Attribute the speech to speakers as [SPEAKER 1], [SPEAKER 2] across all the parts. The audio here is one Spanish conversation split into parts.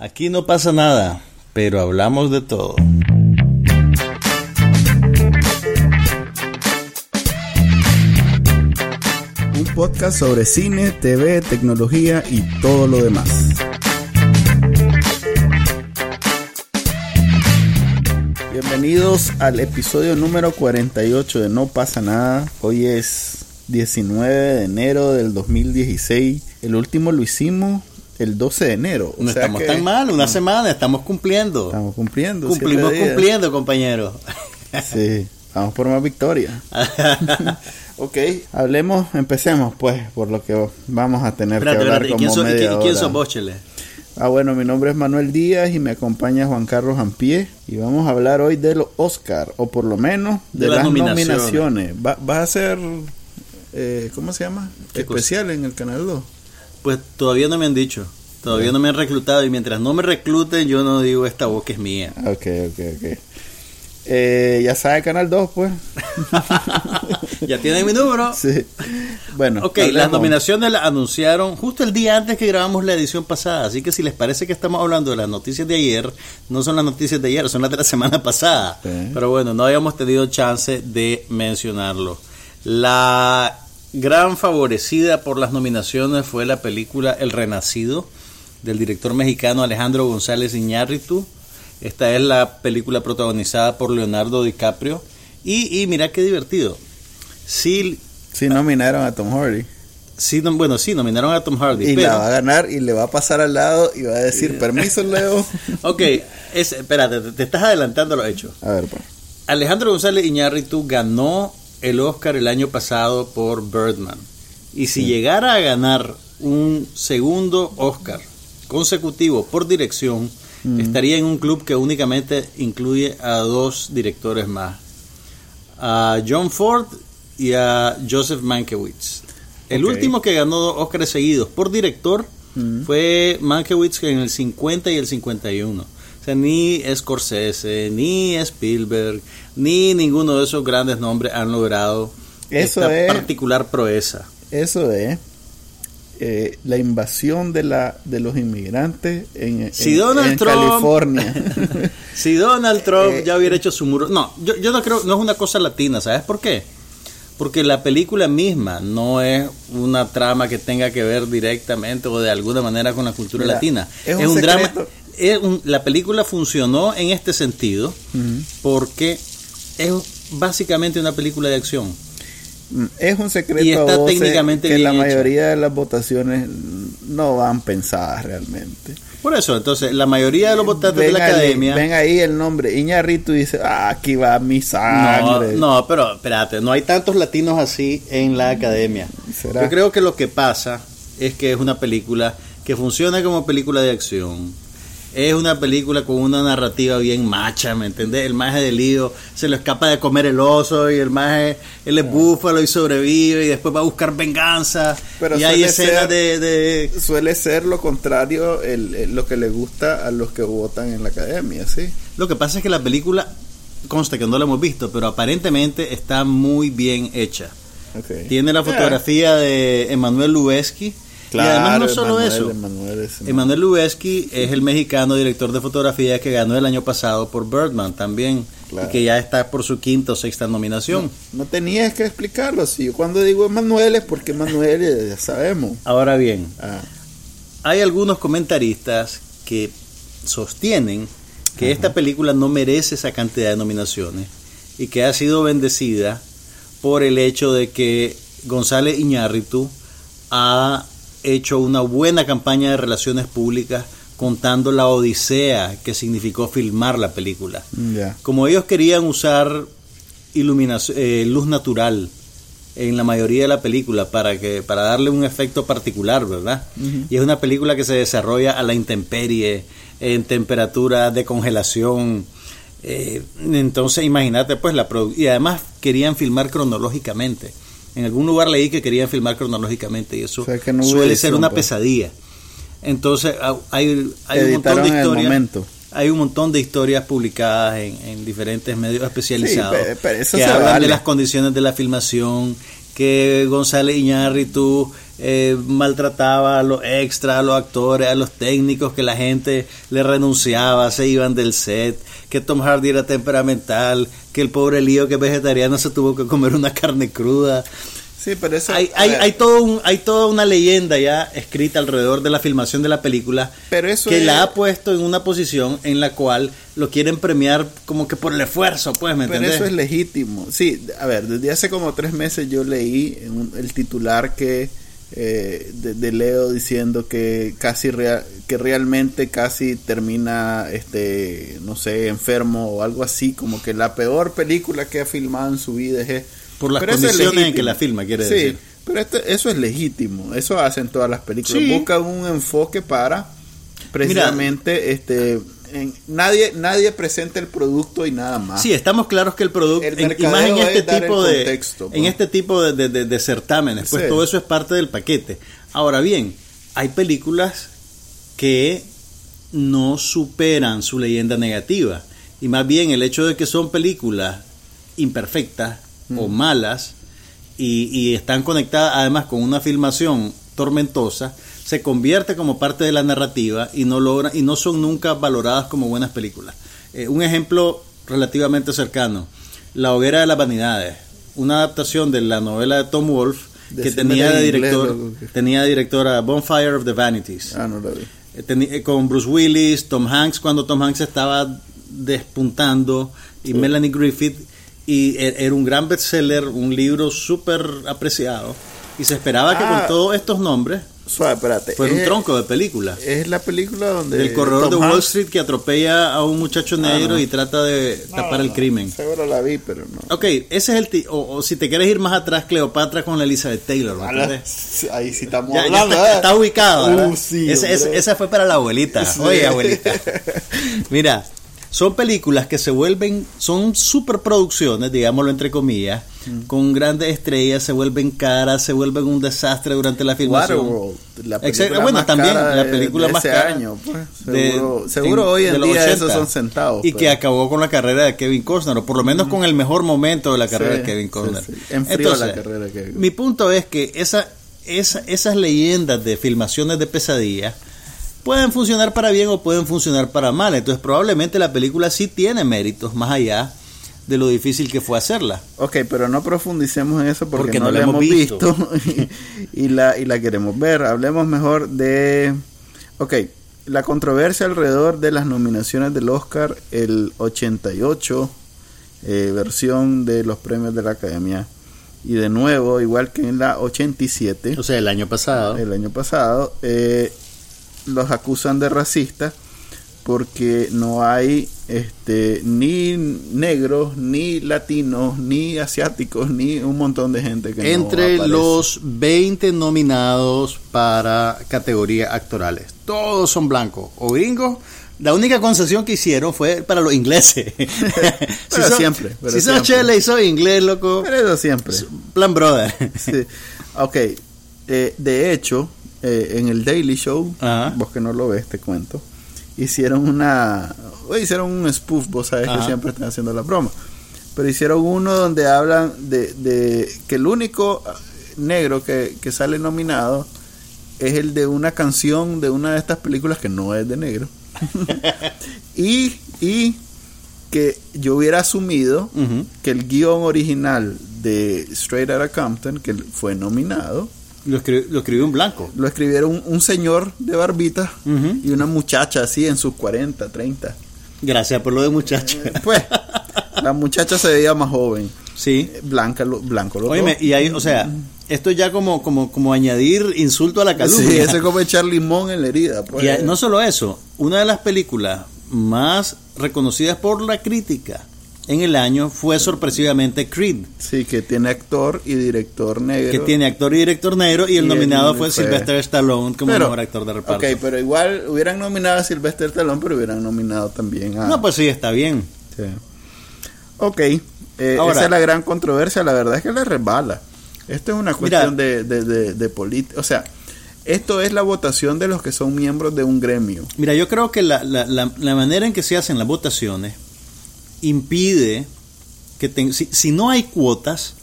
[SPEAKER 1] Aquí no pasa nada, pero hablamos de todo.
[SPEAKER 2] Un podcast sobre cine, TV, tecnología y todo lo demás. Bienvenidos al episodio número 48 de No pasa nada. Hoy es 19 de enero del 2016. El último lo hicimos el 12 de enero.
[SPEAKER 1] No estamos tan mal, una semana, estamos cumpliendo.
[SPEAKER 2] Estamos cumpliendo.
[SPEAKER 1] Cumplimos cumpliendo, compañero.
[SPEAKER 2] Sí, vamos por más victoria. ok, hablemos, empecemos pues, por lo que vamos a tener que hablar como
[SPEAKER 1] ¿quién,
[SPEAKER 2] media
[SPEAKER 1] ¿quién
[SPEAKER 2] hora.
[SPEAKER 1] sos?
[SPEAKER 2] Ah, bueno, mi nombre es Manuel Díaz y me acompaña Juan Carlos Ampié y vamos a hablar hoy de los Oscar, o por lo menos de,
[SPEAKER 1] De las
[SPEAKER 2] las
[SPEAKER 1] nominaciones.
[SPEAKER 2] nominaciones. Va, ¿Vas a hacer, eh, cómo se llama? Especial en el Canal 2.
[SPEAKER 1] Pues todavía no me han dicho. Todavía no me han reclutado y mientras no me recluten yo no digo esta voz que es mía.
[SPEAKER 2] Ok, ok, ok. Eh, ya sabe Canal 2, pues.
[SPEAKER 1] ya tienen mi número.
[SPEAKER 2] Sí. Bueno,
[SPEAKER 1] Ok, las nominaciones las anunciaron justo el día antes que grabamos la edición pasada, así que si les parece que estamos hablando de las noticias de ayer, no son las noticias de ayer, son las de la semana pasada. Pero bueno, no habíamos tenido chance de mencionarlo. La gran favorecida por las nominaciones fue la película El Renacido del director mexicano Alejandro González Iñárritu. Esta es la película protagonizada por Leonardo DiCaprio. Y, y mira qué divertido. Sí,
[SPEAKER 2] Sí, nominaron a Tom Hardy.
[SPEAKER 1] Sí, no- bueno, sí, nominaron a Tom Hardy.
[SPEAKER 2] Y
[SPEAKER 1] pero,
[SPEAKER 2] la va a ganar y le va a pasar al lado y va a decir, permiso, Leo.
[SPEAKER 1] ok, es, espérate, te, te estás adelantando los hechos.
[SPEAKER 2] A ver, pues.
[SPEAKER 1] Alejandro González Iñárritu ganó el Oscar el año pasado por Birdman. Y si llegara a ganar un segundo Oscar consecutivo por dirección, estaría en un club que únicamente incluye a dos directores más. A John Ford y a Joseph Mankiewicz. El último que ganó dos Oscars seguidos por director fue Mankiewicz en el 50 y el 51. O sea, ni Scorsese, ni Spielberg, ni ninguno de esos grandes nombres han logrado
[SPEAKER 2] Eso
[SPEAKER 1] esta
[SPEAKER 2] es-
[SPEAKER 1] particular proeza.
[SPEAKER 2] Eso es eh, la invasión de la de los inmigrantes en,
[SPEAKER 1] Si
[SPEAKER 2] en-
[SPEAKER 1] Donald
[SPEAKER 2] en
[SPEAKER 1] Trump-
[SPEAKER 2] California.
[SPEAKER 1] Si Donald Trump
[SPEAKER 2] Eh,
[SPEAKER 1] ya hubiera hecho su muro... No, yo, yo no creo, no es una cosa latina, ¿sabes por qué? Porque la película misma no es una trama que tenga que ver directamente o de alguna manera con la cultura
[SPEAKER 2] Mira,
[SPEAKER 1] latina.
[SPEAKER 2] es un
[SPEAKER 1] drama...
[SPEAKER 2] secreto.
[SPEAKER 1] es un- la película funcionó en este sentido porque es básicamente una película de acción.
[SPEAKER 2] Mm, Es un secreto
[SPEAKER 1] Y está
[SPEAKER 2] a voces
[SPEAKER 1] técnicamente
[SPEAKER 2] que
[SPEAKER 1] bien
[SPEAKER 2] la
[SPEAKER 1] hecho.
[SPEAKER 2] mayoría de las votaciones no van pensadas realmente.
[SPEAKER 1] Por eso, entonces, la mayoría de los votantes de la
[SPEAKER 2] ahí-
[SPEAKER 1] academia...
[SPEAKER 2] ven ahí el nombre Iñarrito y dice, ah, aquí va mi
[SPEAKER 1] No,
[SPEAKER 2] sangre.
[SPEAKER 1] no, pero espérate, no hay tantos latinos así en la academia.
[SPEAKER 2] ¿Será?
[SPEAKER 1] Yo creo que lo que pasa es que es una película que funciona como película de acción. Es una película con una narrativa bien macha, ¿me entendés? El maje de lío se lo escapa de comer el oso y el maje, él es búfalo y sobrevive y después va a buscar venganza.
[SPEAKER 2] Pero
[SPEAKER 1] y hay escenas
[SPEAKER 2] ser-
[SPEAKER 1] de, de-
[SPEAKER 2] Suele ser lo contrario el, el- lo que le gusta a los que votan en la academia, ¿sí?
[SPEAKER 1] Lo que pasa es que la película, consta que no la hemos visto, pero aparentemente está muy bien hecha. Tiene la
[SPEAKER 2] Ah,
[SPEAKER 1] fotografía de Emanuel Lubezki. Y además no solo
[SPEAKER 2] Emanuel,
[SPEAKER 1] eso.
[SPEAKER 2] Emanuel es-
[SPEAKER 1] Emanuel Lubezki es el mexicano director de fotografía que ganó el año pasado por Birdman también.
[SPEAKER 2] Claro.
[SPEAKER 1] Y que ya está por su quinta o sexta nominación.
[SPEAKER 2] No tenías que explicarlo. Si yo cuando digo Emanuel es porque Emanuel ya, ya sabemos.
[SPEAKER 1] Ahora bien,
[SPEAKER 2] Ah,
[SPEAKER 1] hay algunos comentaristas que sostienen que esta película no merece esa cantidad de nominaciones y que ha sido bendecida por el hecho de que González Iñárritu ha hecho una buena campaña de relaciones públicas contando la odisea que significó filmar la película. Como ellos querían usar iluminación, eh, luz natural en la mayoría de la película para que para darle un efecto particular, ¿verdad? Y es una película que se desarrolla a la intemperie, en temperatura de congelación. eh, entonces, imagínate, pues, la y además querían filmar cronológicamente. En algún lugar leí que querían filmar cronológicamente y eso
[SPEAKER 2] O sea, que no hubo
[SPEAKER 1] suele ser una
[SPEAKER 2] pues.
[SPEAKER 1] pesadilla. Entonces, ah, hay, hay un montón de historias. Hay un montón de historias publicadas en, en diferentes medios especializados
[SPEAKER 2] Sí, pero
[SPEAKER 1] que hablan
[SPEAKER 2] vale.
[SPEAKER 1] de las condiciones de la filmación, que González Iñárritu eh, maltrataba a los extras, a los actores, a los técnicos, que la gente le renunciaba, se iban del set, que Tom Hardy era temperamental, que el pobre lío que es vegetariano se tuvo que comer una carne cruda.
[SPEAKER 2] Sí, pero eso,
[SPEAKER 1] hay, hay, hay, todo un- hay toda una leyenda ya escrita alrededor de la filmación de la película
[SPEAKER 2] Pero eso
[SPEAKER 1] que
[SPEAKER 2] es-
[SPEAKER 1] la ha puesto en una posición en la cual lo quieren premiar como que por el esfuerzo, pues, ¿me
[SPEAKER 2] Pero
[SPEAKER 1] entendés?
[SPEAKER 2] eso es legítimo. Sí, a ver, desde hace como tres meses yo leí en un- el titular que eh, de, de Leo diciendo que casi rea- que realmente casi termina este no sé enfermo o algo así como que la peor película que ha filmado en su vida es
[SPEAKER 1] Por las
[SPEAKER 2] Pero es
[SPEAKER 1] condiciones en que la filma, quiere
[SPEAKER 2] sí,
[SPEAKER 1] decir.
[SPEAKER 2] pero eso es legítimo eso hacen todas las películas
[SPEAKER 1] Sí.
[SPEAKER 2] buscan un enfoque para precisamente este en- nadie nadie presenta el producto y nada más
[SPEAKER 1] Sí, estamos claros que el producto, y más en este tipo de
[SPEAKER 2] contexto,
[SPEAKER 1] en
[SPEAKER 2] pues.
[SPEAKER 1] este tipo de, de- de- de certámenes, pues
[SPEAKER 2] Sí.
[SPEAKER 1] todo eso es parte del paquete. Ahora bien, hay películas que no superan su leyenda negativa y más bien el hecho de que son películas imperfectas o malas y, y están conectadas además con una filmación tormentosa se convierte como parte de la narrativa y no logra y no son nunca valoradas como buenas películas. Eh, un ejemplo relativamente cercano, La hoguera de las vanidades, una adaptación de la novela de Tom Wolfe que tenía de
[SPEAKER 2] en inglés,
[SPEAKER 1] director tenía de directora Bonfire of the Vanities.
[SPEAKER 2] ah no lo vi
[SPEAKER 1] Eh, eh, con Bruce Willis, Tom Hanks, cuando Tom Hanks estaba despuntando, y Melanie Griffith, y e- era un gran bestseller, un libro súper apreciado, y se esperaba que
[SPEAKER 2] Ah.
[SPEAKER 1] con todos estos nombres
[SPEAKER 2] Suave, espérate.
[SPEAKER 1] fuera un tronco de película.
[SPEAKER 2] Es la película donde.
[SPEAKER 1] Del corredor
[SPEAKER 2] Tom
[SPEAKER 1] de Wall
[SPEAKER 2] Hanks-
[SPEAKER 1] Street que atropella a un muchacho negro
[SPEAKER 2] no.
[SPEAKER 1] y trata de tapar el crimen.
[SPEAKER 2] Seguro la vi, pero no.
[SPEAKER 1] Ok, ese es el... ti- o, o si te quieres ir más atrás, Cleopatra con la Elizabeth Taylor. ¿me?
[SPEAKER 2] Ahí sí estamos
[SPEAKER 1] Ya, ya
[SPEAKER 2] hablando.
[SPEAKER 1] está,
[SPEAKER 2] ¿eh?
[SPEAKER 1] está ubicado. ¿verdad?
[SPEAKER 2] Uh, sí,
[SPEAKER 1] esa fue para la abuelita.
[SPEAKER 2] Sí.
[SPEAKER 1] Oye, abuelita. Mira, son películas que se vuelven, son superproducciones, digámoslo entre comillas,
[SPEAKER 2] Mm.
[SPEAKER 1] con grandes estrellas, se vuelven caras, se vuelven un desastre durante la filmación.
[SPEAKER 2] Waterworld, la película
[SPEAKER 1] bueno,
[SPEAKER 2] más
[SPEAKER 1] también
[SPEAKER 2] cara
[SPEAKER 1] la
[SPEAKER 2] de-
[SPEAKER 1] película
[SPEAKER 2] de
[SPEAKER 1] más
[SPEAKER 2] ese
[SPEAKER 1] cara
[SPEAKER 2] año, pues.
[SPEAKER 1] de-
[SPEAKER 2] Seguro, seguro
[SPEAKER 1] en-
[SPEAKER 2] hoy
[SPEAKER 1] de
[SPEAKER 2] en día
[SPEAKER 1] 80,
[SPEAKER 2] esos son centavos.
[SPEAKER 1] Y
[SPEAKER 2] pero-
[SPEAKER 1] que acabó con la carrera de Kevin Costner, o por lo menos con el mejor momento de la carrera
[SPEAKER 2] Sí,
[SPEAKER 1] de Kevin Costner.
[SPEAKER 2] sí. Enfrió la carrera de Kevin.
[SPEAKER 1] Mi punto es que esa, esa- esas leyendas de filmaciones de pesadilla pueden funcionar para bien o pueden funcionar para mal. Entonces probablemente la película sí tiene méritos más allá de lo difícil que fue hacerla.
[SPEAKER 2] Ok, pero no profundicemos en eso porque,
[SPEAKER 1] Porque
[SPEAKER 2] no,
[SPEAKER 1] no
[SPEAKER 2] la hemos visto, y, y la, y la queremos ver. Hablemos mejor de... Ok, la controversia alrededor de las nominaciones del Oscar, el 88, eh, versión de los premios de la Academia. Y de nuevo, igual que en la 87,
[SPEAKER 1] O sea, el año pasado.
[SPEAKER 2] el año pasado, eh, los acusan de racistas porque no hay este ni negros, ni latinos, ni asiáticos, ni un montón de gente que
[SPEAKER 1] entre los 20 nominados para categorías actorales. Todos son blancos o gringos. La única concesión que hicieron fue para los ingleses.
[SPEAKER 2] Pero siempre, pero
[SPEAKER 1] si sos
[SPEAKER 2] siempre.
[SPEAKER 1] chele y sos inglés, loco,
[SPEAKER 2] Pero eso siempre.
[SPEAKER 1] plan brother.
[SPEAKER 2] Sí. Ok, eh, de hecho, eh, en el Daily Show,
[SPEAKER 1] Ajá.
[SPEAKER 2] vos que no lo ves, te cuento, hicieron una, hicieron un spoof, vos sabes que siempre están haciendo la broma, pero hicieron uno donde hablan de, de que el único ah, negro que, que sale nominado es el de una canción de una de estas películas que no es de negro. y, y que yo hubiera asumido que el guion original de Straight Outta Compton, que fue nominado,
[SPEAKER 1] Lo escribió, lo escribió en blanco.
[SPEAKER 2] lo escribieron un, un señor de barbita y una muchacha así en sus 40, 30.
[SPEAKER 1] Gracias por lo de muchacho.
[SPEAKER 2] Pues, la muchacha se veía más joven,
[SPEAKER 1] sí.
[SPEAKER 2] blanca, lo- blanco
[SPEAKER 1] Óyeme,
[SPEAKER 2] dos.
[SPEAKER 1] y ahí, o sea, esto ya como, como, como añadir insulto a la calumnia.
[SPEAKER 2] Sí, eso es como echar limón en la herida. Pues.
[SPEAKER 1] Y no solo eso, una de las películas más reconocidas por la crítica en el año fue sorpresivamente Creed,
[SPEAKER 2] Sí, que tiene actor y director negro.
[SPEAKER 1] que tiene actor y director negro y el
[SPEAKER 2] Y
[SPEAKER 1] nominado
[SPEAKER 2] el-
[SPEAKER 1] fue
[SPEAKER 2] fue-
[SPEAKER 1] Sylvester Stallone como
[SPEAKER 2] Pero-
[SPEAKER 1] mejor actor de reparto.
[SPEAKER 2] Ok, pero igual hubieran nominado a Sylvester Stallone, pero hubieran nominado también a...
[SPEAKER 1] No, pues sí, está bien.
[SPEAKER 2] Sí. Ok, eh,
[SPEAKER 1] Ahora-
[SPEAKER 2] esa es la gran controversia, la verdad es que le resbala. Esto es una cuestión de, de, de, de política, o sea, esto es la votación de los que son miembros de un gremio.
[SPEAKER 1] Mira, yo creo que la, la- la- la manera en que se hacen las votaciones impide que ten- si, si no hay cuotas,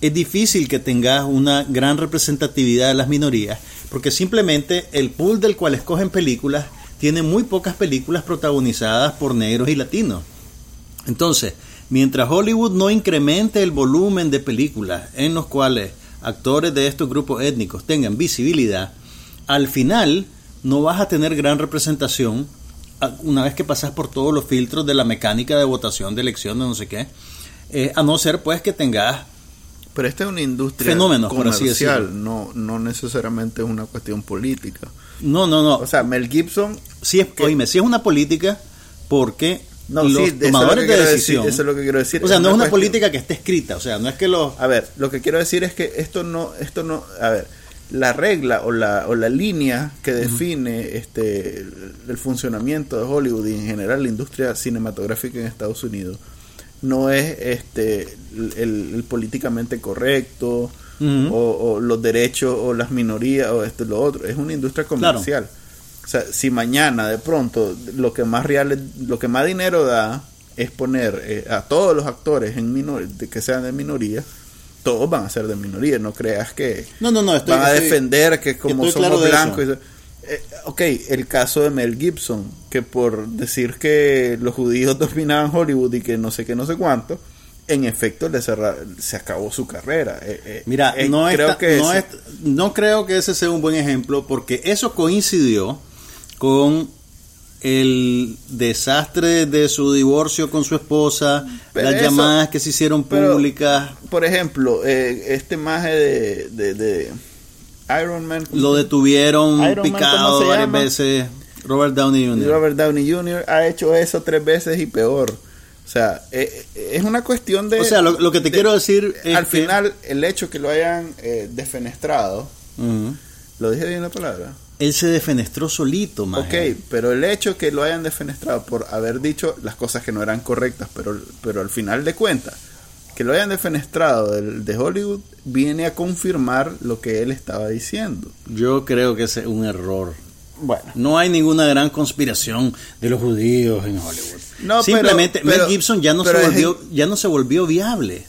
[SPEAKER 1] es difícil que tengas una gran representatividad de las minorías, porque simplemente el pool del cual escogen películas tiene muy pocas películas protagonizadas por negros y latinos. Entonces, mientras Hollywood no incremente el volumen de películas en los cuales actores de estos grupos étnicos tengan visibilidad, al final no vas a tener gran representación una vez que pasas por todos los filtros de la mecánica de votación, de elección, de no sé qué, eh, a no ser pues que tengas
[SPEAKER 2] pero esta es una industria
[SPEAKER 1] fenómenos,
[SPEAKER 2] comercial, no, no necesariamente es una cuestión política.
[SPEAKER 1] No, no, no.
[SPEAKER 2] O sea, Mel Gibson...
[SPEAKER 1] Sí es, oíme, sí es una política porque los tomadores de decisión...
[SPEAKER 2] eso es lo que quiero decir.
[SPEAKER 1] O sea, no es una política que esté escrita, o sea, no es que los...
[SPEAKER 2] A ver, lo que quiero decir es que esto no... esto no A ver, la regla o la, o la línea que define este el funcionamiento de Hollywood y en general la industria cinematográfica en Estados Unidos no es este el, políticamente correcto o, los derechos o las minorías o esto y lo otro. Es una industria comercial. O sea si mañana de pronto lo que más real lo que más dinero da es poner eh, a todos los actores en minor, que sean de minoría todos van a ser de minoría, no creas que
[SPEAKER 1] no, no, no,
[SPEAKER 2] van a defender que como somos blancos. Eh, ok, el caso de Mel Gibson, que por decir que los judíos dominaban Hollywood y que no sé qué, no sé cuánto, en efecto le se acabó su carrera. Eh,
[SPEAKER 1] eh, Mira, no, creo que no, no creo que ese sea un buen ejemplo porque eso coincidió con el desastre de su divorcio con su esposa, las llamadas que se hicieron públicas.
[SPEAKER 2] por ejemplo, eh, este maje de, de, Iron Man.
[SPEAKER 1] Lo detuvieron picado varias veces. Robert Downey Jr.
[SPEAKER 2] Robert Downey Jr. ha hecho eso tres veces y peor. O sea, eh, es una cuestión de...
[SPEAKER 1] O sea, lo, que te quiero decir
[SPEAKER 2] es Al final, el hecho que lo hayan eh, defenestrado... ¿Lo dije bien la palabra?
[SPEAKER 1] Él se defenestró solito, más.
[SPEAKER 2] Ok, pero el hecho que lo hayan defenestrado por haber dicho las cosas que no eran correctas, pero, pero al final de cuentas, que lo hayan defenestrado de, de Hollywood, viene a confirmar lo que él estaba diciendo.
[SPEAKER 1] Yo creo que es un error. Bueno. No hay ninguna gran conspiración de los judíos en Hollywood. No, Simplemente Mel Gibson ya no, se volvió, ya no se volvió viable.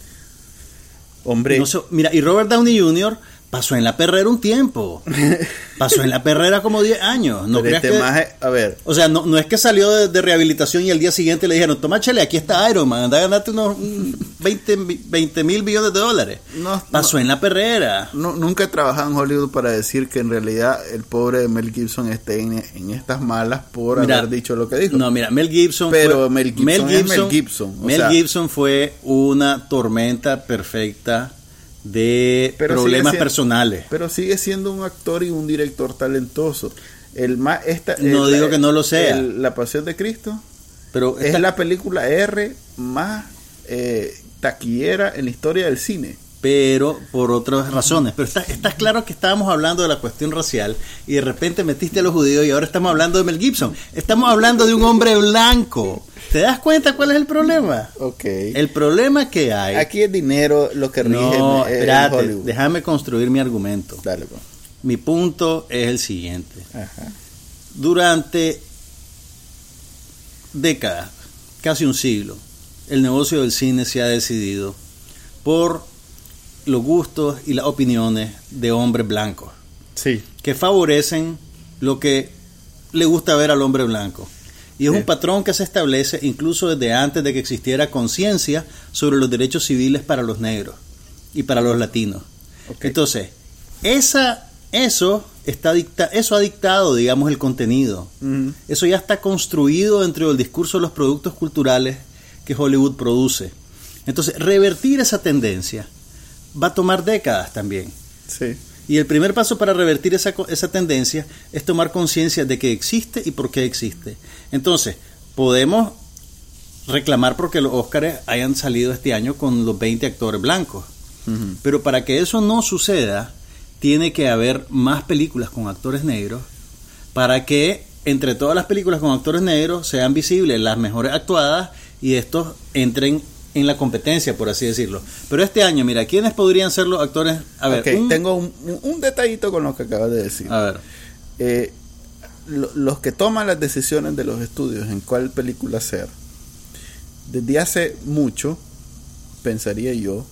[SPEAKER 2] Hombre.
[SPEAKER 1] mira, y Robert Downey Jr pasó en la perrera un tiempo. Pasó en la perrera como 10 años. No
[SPEAKER 2] este a ver.
[SPEAKER 1] O sea, no, no es que salió de, rehabilitación y el día siguiente le dijeron, toma chale, aquí está Iron Man, anda a ganarte unos 20 mil millones de dólares. No, pasó en la perrera.
[SPEAKER 2] No, nunca he trabajado en Hollywood para decir que en realidad el pobre Mel Gibson esté en, estas malas por haber dicho lo que dijo.
[SPEAKER 1] No, mira, Mel Gibson
[SPEAKER 2] Pero Mel Gibson, Mel Gibson, Mel Gibson.
[SPEAKER 1] Mel Gibson fue una tormenta perfecta de problemas personales.
[SPEAKER 2] Pero sigue siendo un actor y un director talentoso. El más, esta,
[SPEAKER 1] no digo que no lo sea.
[SPEAKER 2] la Pasión de Cristo pero es la película R más eh, taquillera en la historia del cine
[SPEAKER 1] pero por otras razones. Pero está, estás claro que estábamos hablando de la cuestión racial y de repente metiste a los judíos y ahora estamos hablando de Mel Gibson. Estamos hablando de un hombre blanco. ¿Te das cuenta cuál es el problema?
[SPEAKER 2] Ok.
[SPEAKER 1] El problema que hay.
[SPEAKER 2] Aquí es dinero lo que rige. No,
[SPEAKER 1] espérate, déjame construir mi argumento.
[SPEAKER 2] Dale, pues.
[SPEAKER 1] Mi punto es el siguiente. Ajá. Durante décadas, casi un siglo, el negocio del cine se ha decidido por los gustos y las opiniones de hombres blancos.
[SPEAKER 2] Sí.
[SPEAKER 1] Que favorecen lo que le gusta ver al hombre blanco. Y es un patrón que se establece incluso desde antes de que existiera conciencia sobre los derechos civiles para los negros y para los latinos. Entonces, esa, eso, está dicta, eso ha dictado, digamos, el contenido. Eso ya está construido dentro del discurso de los productos culturales que Hollywood produce. Entonces, revertir esa tendencia va a tomar décadas también.
[SPEAKER 2] Sí.
[SPEAKER 1] Y el primer paso para revertir esa, esa tendencia es tomar conciencia de que existe y por qué existe. Entonces, podemos reclamar porque los Óscares hayan salido este año con los 20 actores blancos. Pero para que eso no suceda, tiene que haber más películas con actores negros para que entre todas las películas con actores negros sean visibles las mejores actuadas y estos entren en la competencia, por así decirlo. Pero este año, mira, ¿quiénes podrían ser los actores?
[SPEAKER 2] A ver, tengo un, detallito con lo que acabas de decir.
[SPEAKER 1] A ver.
[SPEAKER 2] Eh, los que toman las decisiones de los estudios en cuál película hacer, desde hace mucho, pensaría yo,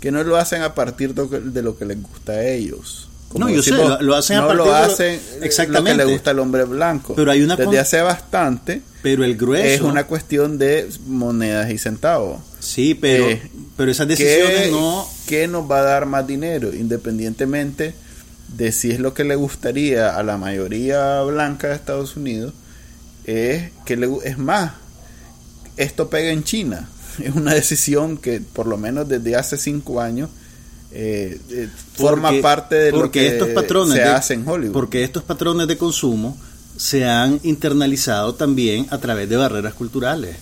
[SPEAKER 2] que no lo hacen a partir de lo que les gusta a ellos.
[SPEAKER 1] No, yo sé,
[SPEAKER 2] decimos,
[SPEAKER 1] lo- lo hacen a
[SPEAKER 2] no
[SPEAKER 1] partir
[SPEAKER 2] lo
[SPEAKER 1] de lo-
[SPEAKER 2] hacen lo
[SPEAKER 1] Exactamente.
[SPEAKER 2] que le gusta al hombre blanco.
[SPEAKER 1] Pero hay una
[SPEAKER 2] Desde hace bastante
[SPEAKER 1] Pero el grueso.
[SPEAKER 2] es una cuestión de monedas y centavos.
[SPEAKER 1] Sí, pero,
[SPEAKER 2] eh,
[SPEAKER 1] pero esas decisiones
[SPEAKER 2] ¿Qué,
[SPEAKER 1] no.
[SPEAKER 2] qué nos va a dar más dinero? Independientemente de si es lo que le gustaría a la mayoría blanca de Estados Unidos, es que le, es más, esto pega en China. Es una decisión que por lo menos desde hace cinco años eh, eh, forma
[SPEAKER 1] Porque-
[SPEAKER 2] parte de lo que
[SPEAKER 1] estos patrones
[SPEAKER 2] se
[SPEAKER 1] de-
[SPEAKER 2] hace en Hollywood.
[SPEAKER 1] Porque estos patrones de consumo se han internalizado también a través de barreras culturales.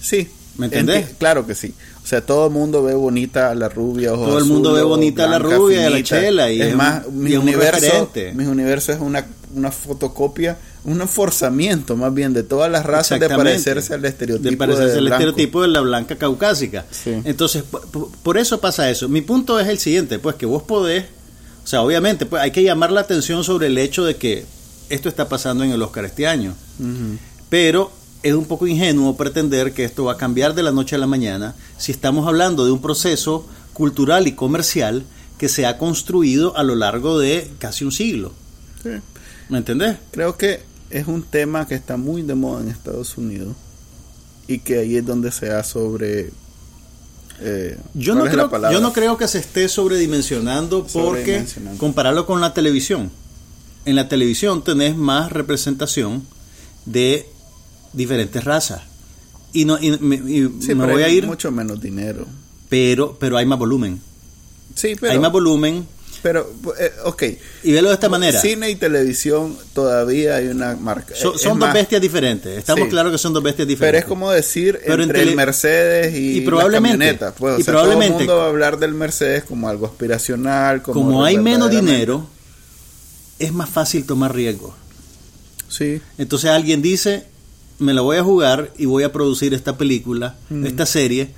[SPEAKER 2] Sí.
[SPEAKER 1] ¿Me entendés?
[SPEAKER 2] enti- Claro que sí. O sea, todo el mundo ve bonita a la rubia.
[SPEAKER 1] Todo el mundo ve bonita a la rubia y a la chela, y
[SPEAKER 2] es,
[SPEAKER 1] es
[SPEAKER 2] más, mi
[SPEAKER 1] es un
[SPEAKER 2] universo,
[SPEAKER 1] referente.
[SPEAKER 2] mi universo es una, una fotocopia, un enforzamiento más bien de todas las razas de parecerse al estereotipo.
[SPEAKER 1] De parecerse al estereotipo de la blanca caucásica.
[SPEAKER 2] Sí.
[SPEAKER 1] Entonces, por, eso pasa eso. Mi punto es el siguiente, pues que vos podés, o sea, obviamente, pues hay que llamar la atención sobre el hecho de que esto está pasando en el Oscar este año. Pero es un poco ingenuo pretender que esto va a cambiar de la noche a la mañana si estamos hablando de un proceso cultural y comercial que se ha construido a lo largo de casi un siglo.
[SPEAKER 2] Sí.
[SPEAKER 1] ¿Me entendés?
[SPEAKER 2] Creo que es un tema que está muy de moda en Estados Unidos y que ahí es donde se ha sobre... eh,
[SPEAKER 1] Yo
[SPEAKER 2] ¿cuál
[SPEAKER 1] no, creo, yo no creo que se esté sobredimensionando porque compararlo con la televisión. En la televisión tenés más representación de diferentes razas. Y, no, y me, y
[SPEAKER 2] Sí,
[SPEAKER 1] me voy a ir,
[SPEAKER 2] mucho menos dinero.
[SPEAKER 1] pero, pero hay más volumen.
[SPEAKER 2] Sí, pero...
[SPEAKER 1] hay más volumen.
[SPEAKER 2] Pero, eh, ok.
[SPEAKER 1] Y velo de esta manera.
[SPEAKER 2] Cine y televisión todavía hay una marca.
[SPEAKER 1] Son, dos bestias diferentes. Estamos
[SPEAKER 2] Sí.
[SPEAKER 1] claros que son dos bestias
[SPEAKER 2] Pero
[SPEAKER 1] diferentes.
[SPEAKER 2] es como decir
[SPEAKER 1] Pero en
[SPEAKER 2] entre el Mercedes y,
[SPEAKER 1] y probablemente-
[SPEAKER 2] la camioneta. Pues, o
[SPEAKER 1] y
[SPEAKER 2] sea,
[SPEAKER 1] probablemente-
[SPEAKER 2] todo el mundo va a hablar del Mercedes como algo aspiracional. Como,
[SPEAKER 1] hay menos dinero, es más fácil tomar riesgos.
[SPEAKER 2] Sí,
[SPEAKER 1] Entonces alguien dice, me la voy a jugar y voy a producir esta película,
[SPEAKER 2] Mm.
[SPEAKER 1] esta serie,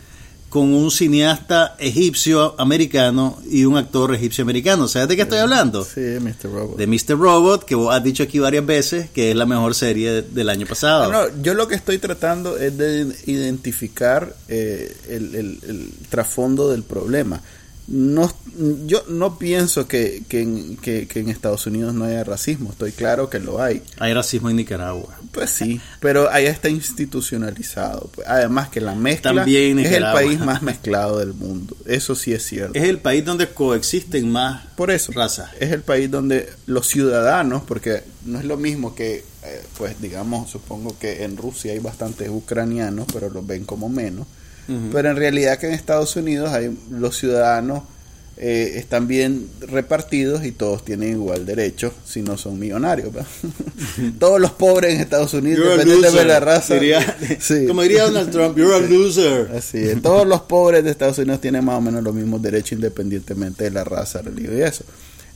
[SPEAKER 1] con un cineasta egipcio americano y un actor egipcio americano. ¿Sabes de qué estoy hablando?
[SPEAKER 2] sí, Mr. Robot.
[SPEAKER 1] De Mr. Robot, que vos has dicho aquí varias veces que es la mejor serie de- del año pasado.
[SPEAKER 2] Ah, no, yo lo que estoy tratando es de identificar eh, el, el- el trasfondo del problema. No, yo no pienso que, que, en, que- que en Estados Unidos no haya racismo. Estoy claro que lo hay.
[SPEAKER 1] Hay racismo en Nicaragua.
[SPEAKER 2] Pues sí, pero allá está institucionalizado. pues. Además que la mezcla
[SPEAKER 1] También
[SPEAKER 2] es el país más mezclado del mundo. Eso sí es cierto.
[SPEAKER 1] Es el país donde coexisten más
[SPEAKER 2] Por eso,
[SPEAKER 1] razas.
[SPEAKER 2] es el país donde los ciudadanos, porque no es lo mismo que, eh, pues digamos, supongo que en Rusia hay bastantes ucranianos, pero los ven como menos. Pero en realidad que en Estados Unidos hay los ciudadanos eh, están bien repartidos y todos tienen igual derecho si no son millonarios. todos los pobres en Estados Unidos, independientemente de la raza.
[SPEAKER 1] Diría-
[SPEAKER 2] Sí.
[SPEAKER 1] Como diría Donald Trump, you're a loser.
[SPEAKER 2] Así es. Todos los pobres de Estados Unidos tienen más o menos los mismos derechos independientemente de la raza, religión y eso.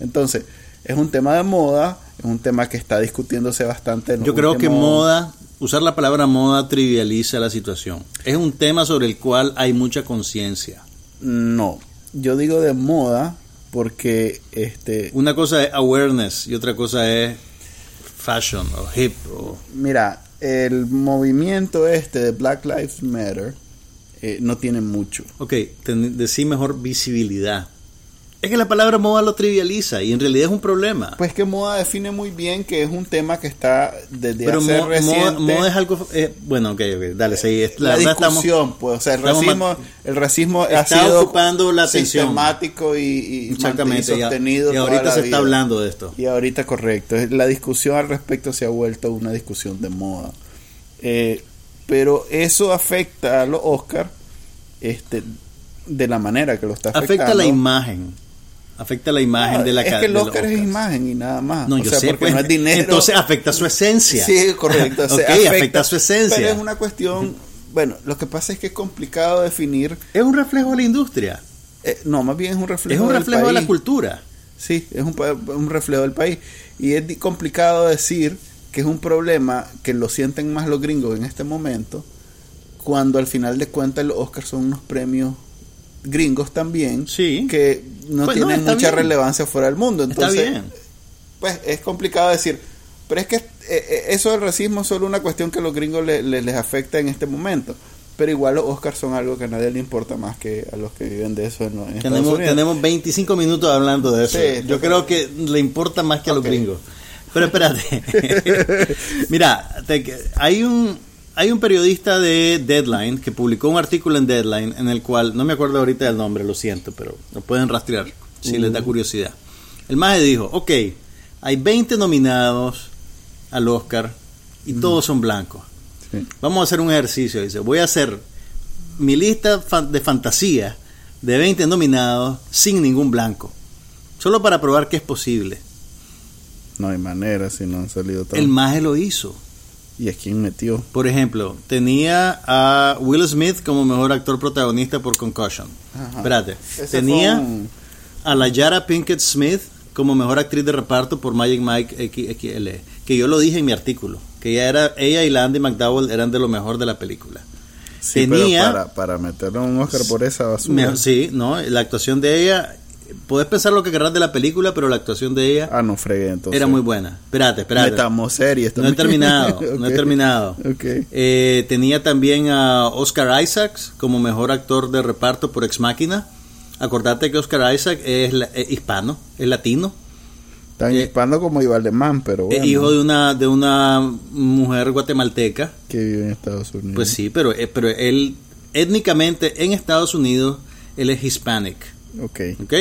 [SPEAKER 2] Entonces, es un tema de moda, es un tema que está discutiéndose bastante. en
[SPEAKER 1] Yo creo que moda, usar la palabra moda trivializa la situación. Es un tema sobre el cual hay mucha conciencia.
[SPEAKER 2] No, yo digo de moda porque este
[SPEAKER 1] Una cosa es awareness y otra cosa es fashion o hip. O,
[SPEAKER 2] mira, el movimiento este de Black Lives Matter eh, no tiene mucho.
[SPEAKER 1] ok, ten- decí mejor visibilidad. Es que la palabra moda lo trivializa y en realidad es un problema.
[SPEAKER 2] Pues que moda define muy bien que es un tema que está desde
[SPEAKER 1] Pero
[SPEAKER 2] hace
[SPEAKER 1] mo-
[SPEAKER 2] reciente.
[SPEAKER 1] moda, moda es algo... eh, bueno, ok, ok, dale, sí. es-
[SPEAKER 2] la,
[SPEAKER 1] verdad estamos-
[SPEAKER 2] discusión, pues, o sea, el racismo, el racismo ha sido
[SPEAKER 1] ocupando la atención.
[SPEAKER 2] sistemático y, y, y
[SPEAKER 1] a-
[SPEAKER 2] sostenido
[SPEAKER 1] y ahorita
[SPEAKER 2] la
[SPEAKER 1] se está hablando de esto.
[SPEAKER 2] Y ahorita correcto, la discusión al respecto se ha vuelto una discusión de moda. Eh, pero eso afecta a los Oscar este, de la manera que lo está afectando.
[SPEAKER 1] Afecta la imagen. Afecta la imagen
[SPEAKER 2] No,
[SPEAKER 1] de la
[SPEAKER 2] Es
[SPEAKER 1] ca-
[SPEAKER 2] que el Oscar es imagen y nada más.
[SPEAKER 1] No,
[SPEAKER 2] o
[SPEAKER 1] yo
[SPEAKER 2] sea,
[SPEAKER 1] sé,
[SPEAKER 2] porque
[SPEAKER 1] pues,
[SPEAKER 2] no es dinero.
[SPEAKER 1] Entonces afecta su esencia.
[SPEAKER 2] Sí, correcto. o sea,
[SPEAKER 1] afecta su esencia.
[SPEAKER 2] Pero es una cuestión. Bueno, lo que pasa es que es complicado definir.
[SPEAKER 1] Es un reflejo de la industria.
[SPEAKER 2] eh, no, más bien es un reflejo.
[SPEAKER 1] Es un
[SPEAKER 2] del
[SPEAKER 1] reflejo de la cultura.
[SPEAKER 2] Sí, es un, un reflejo del país. Y es complicado decir que es un problema que lo sienten más los gringos en este momento, cuando al final de cuentas los Oscars son unos premios gringos también,
[SPEAKER 1] Sí.
[SPEAKER 2] que no
[SPEAKER 1] Pues
[SPEAKER 2] tienen
[SPEAKER 1] está
[SPEAKER 2] mucha
[SPEAKER 1] bien.
[SPEAKER 2] relevancia fuera del mundo.
[SPEAKER 1] Está
[SPEAKER 2] Entonces,
[SPEAKER 1] bien.
[SPEAKER 2] pues es complicado decir, pero es que eh, eh, eso del racismo es solo una cuestión que a los gringos le- le- les afecta en este momento. Pero igual los Oscars son algo que a nadie le importa más que a los que viven de eso en
[SPEAKER 1] Tenemos, tenemos 25 minutos hablando de eso.
[SPEAKER 2] Sí,
[SPEAKER 1] Yo
[SPEAKER 2] está
[SPEAKER 1] creo que le importa más que a los gringos. Pero espérate. Mira, te- hay un hay un periodista de Deadline que publicó un artículo en Deadline en el cual, no me acuerdo ahorita del nombre, lo siento, pero lo pueden rastrear si les da curiosidad. El maje dijo, ok, hay 20 nominados al Oscar y todos son blancos.
[SPEAKER 2] Sí.
[SPEAKER 1] Vamos a hacer un ejercicio, dice, voy a hacer mi lista de fantasía de 20 nominados sin ningún blanco. Solo para probar que es posible.
[SPEAKER 2] No hay manera si no han salido todos.
[SPEAKER 1] El maje lo hizo.
[SPEAKER 2] ¿Y a quién metió?
[SPEAKER 1] Por ejemplo, tenía a Will Smith como mejor actor protagonista por Concussion.
[SPEAKER 2] Ajá.
[SPEAKER 1] Espérate.
[SPEAKER 2] Ese
[SPEAKER 1] Tenía
[SPEAKER 2] un-
[SPEAKER 1] a la Yara Pinkett Smith como mejor actriz de reparto por Magic Mike XXL. Que yo lo dije en mi artículo. Que ella, era, ella y la Andy McDowell eran de lo mejor de la película.
[SPEAKER 2] Sí,
[SPEAKER 1] tenía-
[SPEAKER 2] pero para, para meterle un Oscar por esa basura.
[SPEAKER 1] Sí, no, la actuación de ella. Puedes pensar lo que querrás de la película, pero la actuación de ella
[SPEAKER 2] Ah, no fregué entonces.
[SPEAKER 1] era muy buena. Espérate, espérate.
[SPEAKER 2] Metamos series
[SPEAKER 1] No he terminado, no he terminado. Eh, tenía también a Oscar Isaacs como mejor actor de reparto por Ex Máquina. Acordate que Oscar Isaac es, la- es hispano, es latino,
[SPEAKER 2] Tan
[SPEAKER 1] Eh,
[SPEAKER 2] hispano como Ivaldemán, pero bueno.
[SPEAKER 1] es hijo de una de una mujer guatemalteca.
[SPEAKER 2] Que vive en Estados Unidos.
[SPEAKER 1] Pues sí, pero, eh, pero él étnicamente en Estados Unidos él es hispanic.
[SPEAKER 2] Ok.
[SPEAKER 1] ¿ok?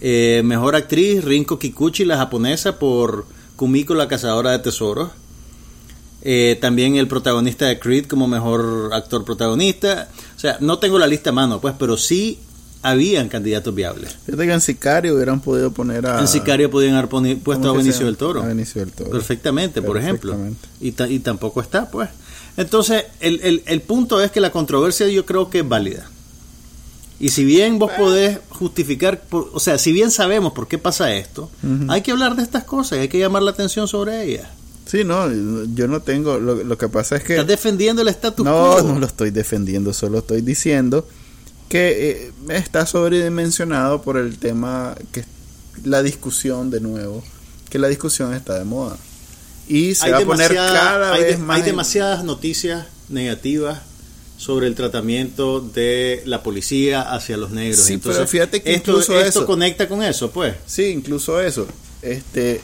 [SPEAKER 1] Eh, mejor actriz, Rinko Kikuchi, la japonesa, por Kumiko, la cazadora de tesoros. Eh, también el protagonista de Creed como mejor actor protagonista. O sea, no tengo la lista a mano, pues, pero sí habían candidatos viables.
[SPEAKER 2] Fíjate que en Sicario hubieran podido poner a...
[SPEAKER 1] en Sicario podían haber puesto a
[SPEAKER 2] ¿cómo que se
[SPEAKER 1] Benicio del Toro.
[SPEAKER 2] A Benicio del Toro.
[SPEAKER 1] Perfectamente, por ejemplo. Y, ta- y tampoco está, pues. Entonces, el, el- el punto es que la controversia yo creo que es válida. Y si bien vos podés justificar, por- o sea, si bien sabemos por qué pasa esto, hay que hablar de estas cosas, hay que llamar la atención sobre ellas.
[SPEAKER 2] Sí, no, yo no tengo... Lo, lo que pasa es que...
[SPEAKER 1] Estás defendiendo el status
[SPEAKER 2] No,
[SPEAKER 1] quo.
[SPEAKER 2] no lo estoy defendiendo, solo estoy diciendo que eh, está sobredimensionado por el tema que la discusión de nuevo, que la discusión está de moda. Y se
[SPEAKER 1] hay,
[SPEAKER 2] va a poner cada
[SPEAKER 1] hay
[SPEAKER 2] vez
[SPEAKER 1] de-
[SPEAKER 2] más
[SPEAKER 1] hay
[SPEAKER 2] en-
[SPEAKER 1] demasiadas noticias negativas sobre el tratamiento de la policía hacia los negros.
[SPEAKER 2] Sí,
[SPEAKER 1] Entonces,
[SPEAKER 2] pero fíjate que
[SPEAKER 1] esto,
[SPEAKER 2] incluso
[SPEAKER 1] esto
[SPEAKER 2] eso-
[SPEAKER 1] conecta con eso, pues.
[SPEAKER 2] Sí, incluso eso. Este,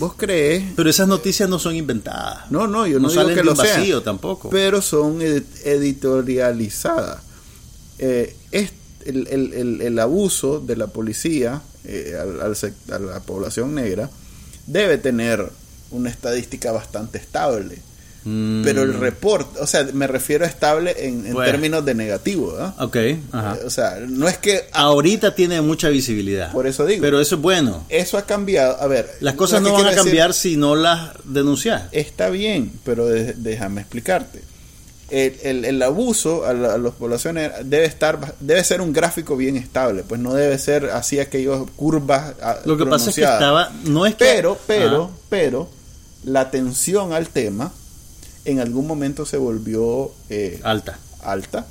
[SPEAKER 2] vos crees
[SPEAKER 1] Pero esas noticias no son inventadas.
[SPEAKER 2] No, no, yo no,
[SPEAKER 1] no
[SPEAKER 2] digo
[SPEAKER 1] salen
[SPEAKER 2] que
[SPEAKER 1] de
[SPEAKER 2] lo
[SPEAKER 1] un
[SPEAKER 2] sean,
[SPEAKER 1] vacío tampoco.
[SPEAKER 2] pero son ed- editorializadas. Eh, es el, el- el- el abuso de la policía eh, al- al a la población negra debe tener una estadística bastante estable.
[SPEAKER 1] Mm,
[SPEAKER 2] Pero el reporte, o sea, me refiero a estable en, en
[SPEAKER 1] Bueno.
[SPEAKER 2] términos de negativo, ¿verdad?
[SPEAKER 1] Ok, ajá.
[SPEAKER 2] Eh, O sea, no es que
[SPEAKER 1] Ahorita tiene mucha visibilidad.
[SPEAKER 2] Por eso digo.
[SPEAKER 1] Pero eso es bueno.
[SPEAKER 2] eso ha cambiado. A ver,
[SPEAKER 1] Las cosas no
[SPEAKER 2] que
[SPEAKER 1] van a
[SPEAKER 2] decir-
[SPEAKER 1] cambiar si no las denuncias.
[SPEAKER 2] Está bien, pero de- déjame explicarte. El, el- el abuso a, la, a las poblaciones debe estar debe ser un gráfico bien estable, pues no debe ser así aquellos curvas ah,
[SPEAKER 1] Lo que pasa es que estaba. No es que.
[SPEAKER 2] pero pero
[SPEAKER 1] Ah,
[SPEAKER 2] pero la atención al tema en algún momento se volvió eh,
[SPEAKER 1] alta.
[SPEAKER 2] alta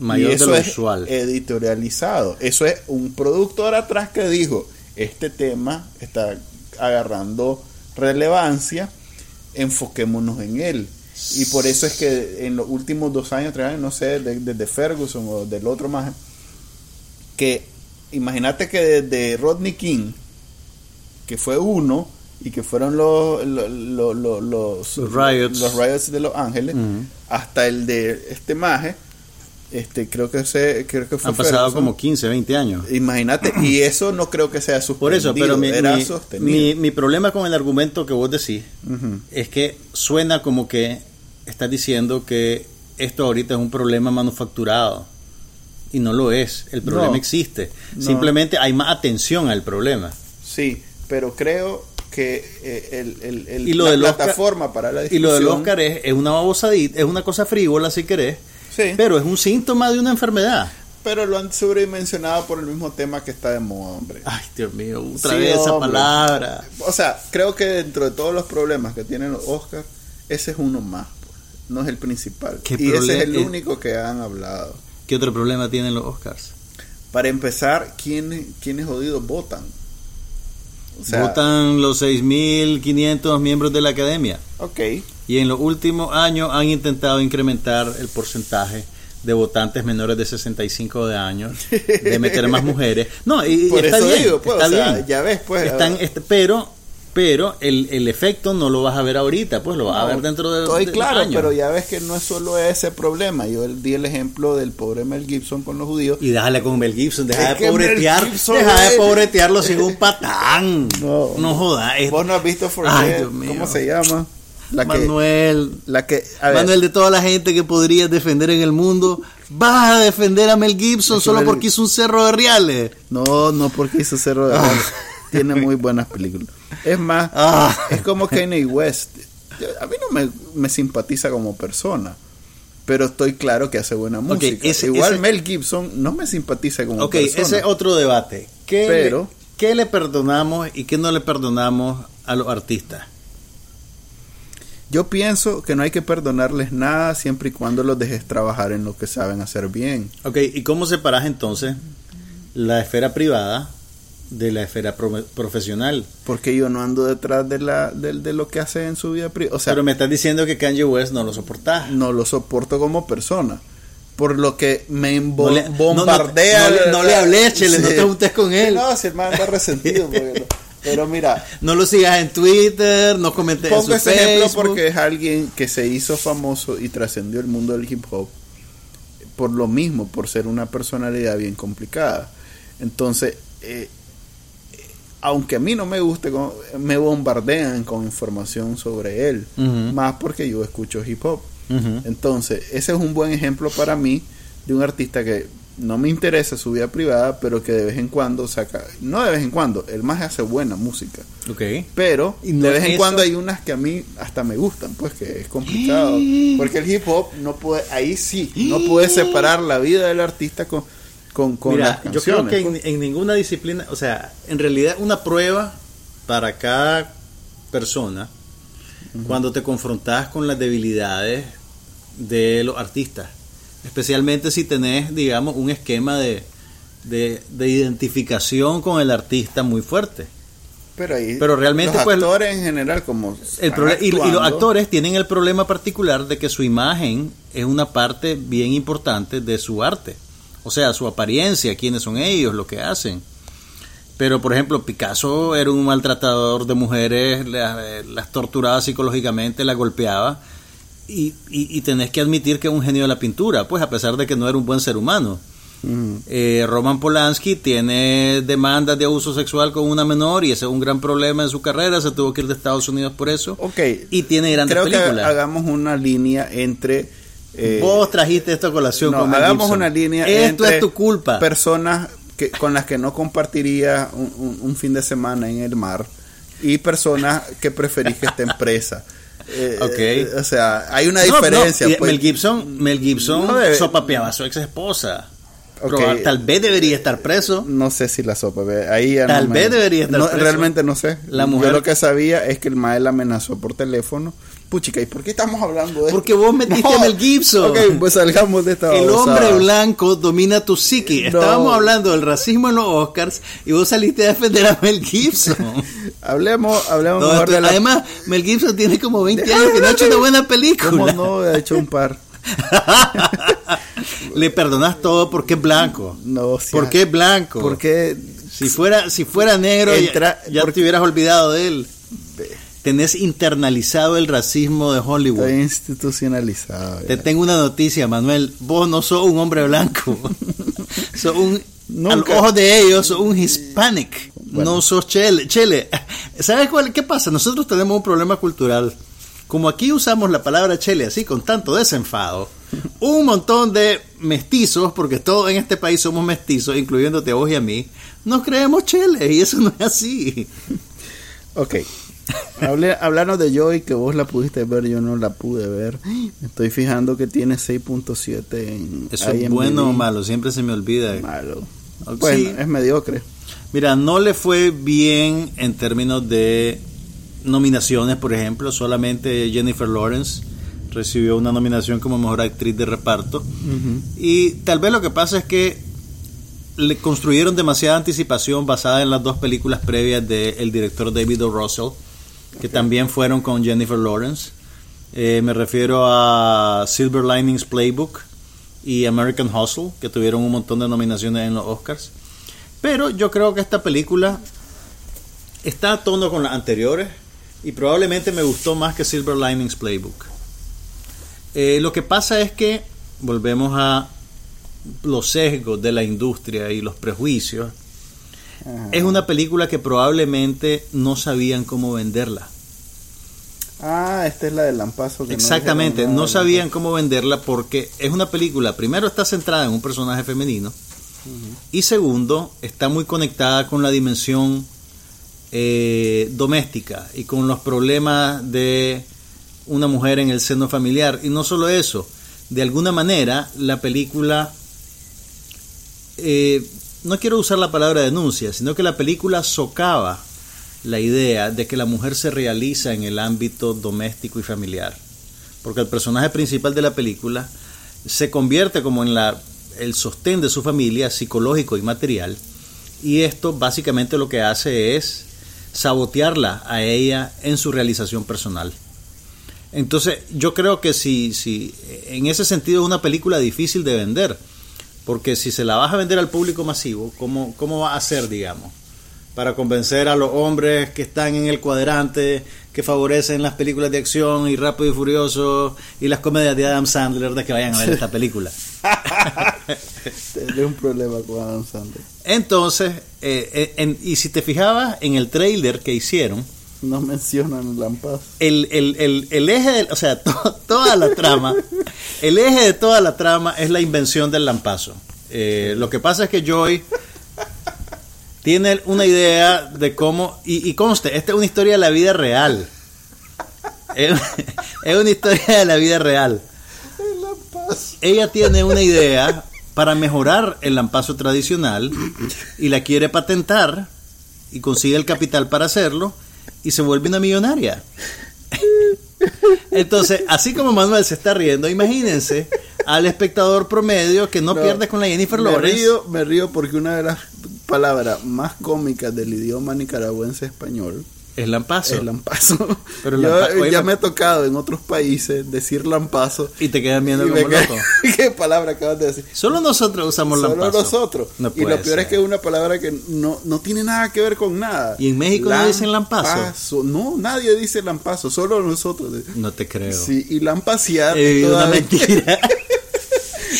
[SPEAKER 1] Mayor
[SPEAKER 2] y eso
[SPEAKER 1] de lo
[SPEAKER 2] es
[SPEAKER 1] usual.
[SPEAKER 2] editorializado. Eso es un productor atrás que dijo, este tema está agarrando relevancia, enfoquémonos en él. Y por eso es que en los últimos dos años, tres años, no sé, de- desde Ferguson o del otro más, que imagínate que desde Rodney King, que fue uno, y que fueron los, los, los, los, los-
[SPEAKER 1] riots.
[SPEAKER 2] los riots de Los Ángeles, hasta el de este maje, este creo que se, creo que fue
[SPEAKER 1] Han pasado
[SPEAKER 2] Ferguson.
[SPEAKER 1] como 15, 20 años.
[SPEAKER 2] Imagínate, y eso no creo que sea suspendido,
[SPEAKER 1] Por eso, pero mi,
[SPEAKER 2] era
[SPEAKER 1] mi- mi- mi problema con el argumento que vos decís es que suena como que estás diciendo que esto ahorita es un problema manufacturado. Y no lo es. El problema
[SPEAKER 2] No.
[SPEAKER 1] existe.
[SPEAKER 2] No.
[SPEAKER 1] Simplemente hay más atención al problema.
[SPEAKER 2] Sí, pero creo que eh, el, el- el-
[SPEAKER 1] Y lo
[SPEAKER 2] la
[SPEAKER 1] del Oscar-
[SPEAKER 2] plataforma para la
[SPEAKER 1] Y
[SPEAKER 2] discusión...
[SPEAKER 1] lo del Oscar es, es una babosadita, es una cosa frívola si querés,
[SPEAKER 2] Sí, pero,
[SPEAKER 1] pero es un síntoma de una enfermedad.
[SPEAKER 2] lo han sobredimensionado por el mismo tema que está de moda, hombre.
[SPEAKER 1] Ay, Dios mío, otra
[SPEAKER 2] Sí,
[SPEAKER 1] vez esa palabra.
[SPEAKER 2] O sea, creo que dentro de todos los problemas que tienen los Oscars, ese es uno más. pues. No es el principal.
[SPEAKER 1] ¿Qué
[SPEAKER 2] Y ese es el único que han hablado.
[SPEAKER 1] ¿Qué otro problema tienen los Oscars?
[SPEAKER 2] Para empezar, ¿quiénes, quiénes jodidos votan? O sea,
[SPEAKER 1] Votan los 6.500 miembros de la academia.
[SPEAKER 2] Ok,
[SPEAKER 1] Y en los últimos años han intentado incrementar el porcentaje de votantes menores de 65 de años, de meter más mujeres. No, y,
[SPEAKER 2] Por
[SPEAKER 1] está
[SPEAKER 2] eso
[SPEAKER 1] bien,
[SPEAKER 2] digo, pues,
[SPEAKER 1] está
[SPEAKER 2] o sea,
[SPEAKER 1] bien.
[SPEAKER 2] ya ves, pues,
[SPEAKER 1] Están, pero pero el, el efecto no lo vas a ver ahorita, pues lo vas a ver dentro de
[SPEAKER 2] Estoy
[SPEAKER 1] de
[SPEAKER 2] claro,
[SPEAKER 1] años.
[SPEAKER 2] pero ya ves que no es solo ese problema. Yo di el ejemplo del pobre Mel Gibson con los judíos.
[SPEAKER 1] Y déjale con Mel Gibson, deja
[SPEAKER 2] Es
[SPEAKER 1] de pobretear, deja de pobretearlo sin un patán.
[SPEAKER 2] No.
[SPEAKER 1] No, jodas. es-
[SPEAKER 2] Vos no has visto For
[SPEAKER 1] Ay,
[SPEAKER 2] Dead?
[SPEAKER 1] Dios mío.
[SPEAKER 2] ¿Cómo se llama? La que,
[SPEAKER 1] Manuel,
[SPEAKER 2] la que, a ver,
[SPEAKER 1] Manuel, de toda la gente que podrías defender en el mundo, vas a defender a Mel Gibson solo porque hizo un cerro de reales.
[SPEAKER 2] no, no porque hizo Cerro de Oro. Tiene muy buenas películas. Es más,
[SPEAKER 1] Ah.
[SPEAKER 2] es como Kanye West. Yo- A mí no me, me simpatiza como persona. Pero estoy claro que hace buena música.
[SPEAKER 1] ese-
[SPEAKER 2] Igual
[SPEAKER 1] ese-
[SPEAKER 2] Mel Gibson no me simpatiza como
[SPEAKER 1] Ok,
[SPEAKER 2] persona.
[SPEAKER 1] ese es otro debate. ¿Qué,
[SPEAKER 2] Pero-
[SPEAKER 1] ¿Qué le perdonamos y qué no le perdonamos a los artistas?
[SPEAKER 2] Yo pienso que no hay que perdonarles nada siempre y cuando los dejes trabajar en lo que saben hacer bien.
[SPEAKER 1] Ok, ¿y cómo separas entonces la esfera privada de la esfera pro- profesional?
[SPEAKER 2] Porque yo no ando detrás de, la, de, de lo que hace en su vida privada. O sea,
[SPEAKER 1] Pero me estás diciendo que Kanye West no lo soportás.
[SPEAKER 2] no lo soporto como persona. Por lo que me
[SPEAKER 1] No le- no, no,
[SPEAKER 2] bombardea.
[SPEAKER 1] no le- no le hables, chele, no te juntes con él.
[SPEAKER 2] No, si el man anda resentido. porque. Pero mira,
[SPEAKER 1] No lo sigas en Twitter, no comentes en su
[SPEAKER 2] ese ejemplo
[SPEAKER 1] Facebook.
[SPEAKER 2] porque es alguien que se hizo famoso y trascendió el mundo del hip hop por lo mismo, por ser una personalidad bien complicada. Entonces, eh, aunque a mí no me guste, me bombardean con información sobre él, más porque yo escucho hip hop. Entonces, ese es un buen ejemplo para mí de un artista que no me interesa su vida privada, pero que de vez en cuando saca, no de vez en cuando, el más hace buena música,
[SPEAKER 1] Ok.
[SPEAKER 2] pero
[SPEAKER 1] Y no
[SPEAKER 2] de vez en
[SPEAKER 1] eso-
[SPEAKER 2] cuando hay unas que a mí hasta me gustan, pues que es complicado, porque el hip hop no puede, ahí sí, no puede separar la vida del artista con con, con
[SPEAKER 1] Mira,
[SPEAKER 2] las
[SPEAKER 1] yo creo que
[SPEAKER 2] pues.
[SPEAKER 1] en, en ninguna disciplina, o sea, en realidad una prueba para cada persona cuando te confrontas con las debilidades de los artistas, especialmente si tenés, digamos, un esquema de, de, de identificación con el artista muy fuerte.
[SPEAKER 2] pero, ahí,
[SPEAKER 1] pero realmente,
[SPEAKER 2] los
[SPEAKER 1] pues,
[SPEAKER 2] actores en general como
[SPEAKER 1] El y, y los actores tienen el problema particular de que su imagen es una parte bien importante de su arte. O sea, su apariencia, quiénes son ellos, lo que hacen. Pero, por ejemplo, Picasso era un maltratador de mujeres, la- las, torturaba psicológicamente, las golpeaba. Y, y, y tenés que admitir que es un genio de la pintura, pues a pesar de que no era un buen ser humano.
[SPEAKER 2] Ujú.
[SPEAKER 1] Eh, Roman Polanski tiene demandas de abuso sexual con una menor y ese es un gran problema en su carrera, se tuvo que ir de Estados Unidos por eso.
[SPEAKER 2] Ok,
[SPEAKER 1] Y tiene grandes
[SPEAKER 2] creo que
[SPEAKER 1] películas.
[SPEAKER 2] hagamos una línea entre eh,
[SPEAKER 1] Vos trajiste esta colación
[SPEAKER 2] no,
[SPEAKER 1] con
[SPEAKER 2] hagamos
[SPEAKER 1] Gibson.
[SPEAKER 2] una línea
[SPEAKER 1] Esto
[SPEAKER 2] entre
[SPEAKER 1] es tu culpa.
[SPEAKER 2] personas que, con las que no compartiría un, un- un fin de semana en el mar y personas que preferís que estén presas. Eh,
[SPEAKER 1] Ok.
[SPEAKER 2] eh, o sea, hay una
[SPEAKER 1] No, no,
[SPEAKER 2] diferencia.
[SPEAKER 1] y
[SPEAKER 2] pues.
[SPEAKER 1] Mel Gibson, Mel Gibson
[SPEAKER 2] No
[SPEAKER 1] sopapeaba a su ex esposa.
[SPEAKER 2] Ok.
[SPEAKER 1] Tal vez debería estar preso.
[SPEAKER 2] No sé si la sopa, ahí ya
[SPEAKER 1] Tal
[SPEAKER 2] no me-
[SPEAKER 1] vez debería estar
[SPEAKER 2] no,
[SPEAKER 1] preso.
[SPEAKER 2] Realmente no sé.
[SPEAKER 1] La
[SPEAKER 2] Yo
[SPEAKER 1] mujer-
[SPEAKER 2] lo que sabía es que el mael amenazó por teléfono. Puchica, ¿y por qué estamos hablando de esto?
[SPEAKER 1] Porque vos metiste a Mel Gibson.
[SPEAKER 2] Ok, pues salgamos de esta
[SPEAKER 1] El
[SPEAKER 2] babosada.
[SPEAKER 1] hombre blanco domina tu psique.
[SPEAKER 2] No.
[SPEAKER 1] Estábamos hablando del racismo en los Oscars y vos saliste a defender a Mel Gibson.
[SPEAKER 2] Hablemos, hablemos
[SPEAKER 1] No,
[SPEAKER 2] mejor
[SPEAKER 1] esto-
[SPEAKER 2] de la...
[SPEAKER 1] Además, Mel Gibson tiene como 20
[SPEAKER 2] Deja
[SPEAKER 1] años que no ha hecho una buena película.
[SPEAKER 2] ¿Cómo no? He hecho un par.
[SPEAKER 1] Le perdonas todo porque es blanco.
[SPEAKER 2] No, sí,
[SPEAKER 1] ¿Por qué es blanco?
[SPEAKER 2] Porque
[SPEAKER 1] Si fuera, si fuera negro, ya- ya,
[SPEAKER 2] porque-
[SPEAKER 1] te hubieras olvidado de él. Tenés internalizado el racismo de Hollywood.
[SPEAKER 2] está institucionalizado.
[SPEAKER 1] Te
[SPEAKER 2] ya.
[SPEAKER 1] tengo una noticia, Manuel. Vos no sos un hombre blanco. sos un.
[SPEAKER 2] Nunca.
[SPEAKER 1] Al ojo de ellos, sos un hispanic.
[SPEAKER 2] Bueno.
[SPEAKER 1] No sos chele. Chele. ¿Sabes cuál, qué pasa? Nosotros tenemos un problema cultural. Como aquí usamos la palabra chele así con tanto desenfado, un montón de mestizos, porque todos en este país somos mestizos, incluyéndote a vos y a mí, nos creemos chele y eso no es así.
[SPEAKER 2] Ok. Hable, hablanos de Joy, que vos la pudiste ver, yo no la pude ver. Me estoy fijando que tiene 6.7 en
[SPEAKER 1] ¿Eso es
[SPEAKER 2] IMDb.
[SPEAKER 1] bueno o malo? Siempre se me olvida.
[SPEAKER 2] Malo. Bueno,
[SPEAKER 1] Sí.
[SPEAKER 2] es mediocre.
[SPEAKER 1] Mira, no le fue bien en términos de nominaciones, por ejemplo, solamente Jennifer Lawrence recibió una nominación como mejor actriz de reparto. Y tal vez lo que pasa es que le construyeron demasiada anticipación basada en las dos películas previas del director David O. Russell, que también fueron con Jennifer Lawrence. Eh, me refiero a Silver Linings Playbook y American Hustle, que tuvieron un montón de nominaciones en los Oscars. Pero yo creo que esta película está a tono con las anteriores y probablemente me gustó más que Silver Linings Playbook. Eh, lo que pasa es que volvemos a los sesgos de la industria y los prejuicios. Es una película que probablemente no sabían cómo venderla.
[SPEAKER 2] Ah, esta es la del Lampazo.
[SPEAKER 1] Exactamente, no, sabían cómo venderla porque es una película, primero está centrada en un personaje femenino y segundo, está muy conectada con la dimensión eh, doméstica y con los problemas de una mujer en el seno familiar. Y no solo eso, de alguna manera la película, eh, no quiero usar la palabra denuncia, sino que la película socava la idea de que la mujer se realiza en el ámbito doméstico y familiar. Porque el personaje principal de la película se convierte como en la, el sostén de su familia psicológico y material. Y esto básicamente lo que hace es sabotearla a ella en su realización personal. Entonces, yo creo que si, si en ese sentido es una película difícil de vender, porque si se la vas a vender al público masivo, ¿cómo, cómo va a ser, digamos? Para convencer a los hombres que están en el cuadrante, que favorecen las películas de acción y Rápido y Furioso y las comedias de Adam Sandler de que vayan a ver esta película.
[SPEAKER 2] Tendré un problema con Adam Sandler.
[SPEAKER 1] Entonces, eh, eh, y si te fijabas en el trailer que hicieron,
[SPEAKER 2] no mencionan el lampazo.
[SPEAKER 1] El, el, el, eje, de, o sea, toda la trama, el eje de toda la trama es la invención del lampazo. Eh, lo que pasa es que Joy tiene una idea de cómo, y, y conste, esta es una historia de la vida real. Es, es una historia de la vida real.
[SPEAKER 2] El lampazo.
[SPEAKER 1] Ella tiene una idea para mejorar el lampazo tradicional y la quiere patentar y consigue el capital para hacerlo y se vuelve una millonaria. Entonces, así como Manuel se está riendo, imagínense al espectador promedio que no, pierde con la Jennifer
[SPEAKER 2] me
[SPEAKER 1] Lawrence.
[SPEAKER 2] Río, me río porque una de las palabras más cómicas del idioma nicaragüense español
[SPEAKER 1] es lampazo.
[SPEAKER 2] Es lampazo.
[SPEAKER 1] Pero
[SPEAKER 2] Yo
[SPEAKER 1] lampa-
[SPEAKER 2] ya me he tocado en otros países decir lampazo.
[SPEAKER 1] Y te quedan viendo como loco.
[SPEAKER 2] ¿Qué palabra acabas de decir?
[SPEAKER 1] Solo nosotros usamos
[SPEAKER 2] Solo
[SPEAKER 1] lampazo.
[SPEAKER 2] nosotros.
[SPEAKER 1] No
[SPEAKER 2] y lo peor es que es una palabra que no, no tiene nada que ver con nada.
[SPEAKER 1] ¿Y en México no dicen lampazo?
[SPEAKER 2] No, nadie dice lampazo, solo nosotros.
[SPEAKER 1] No te creo.
[SPEAKER 2] Sí, y lampaciar.
[SPEAKER 1] He vivido una
[SPEAKER 2] todavía-
[SPEAKER 1] mentira.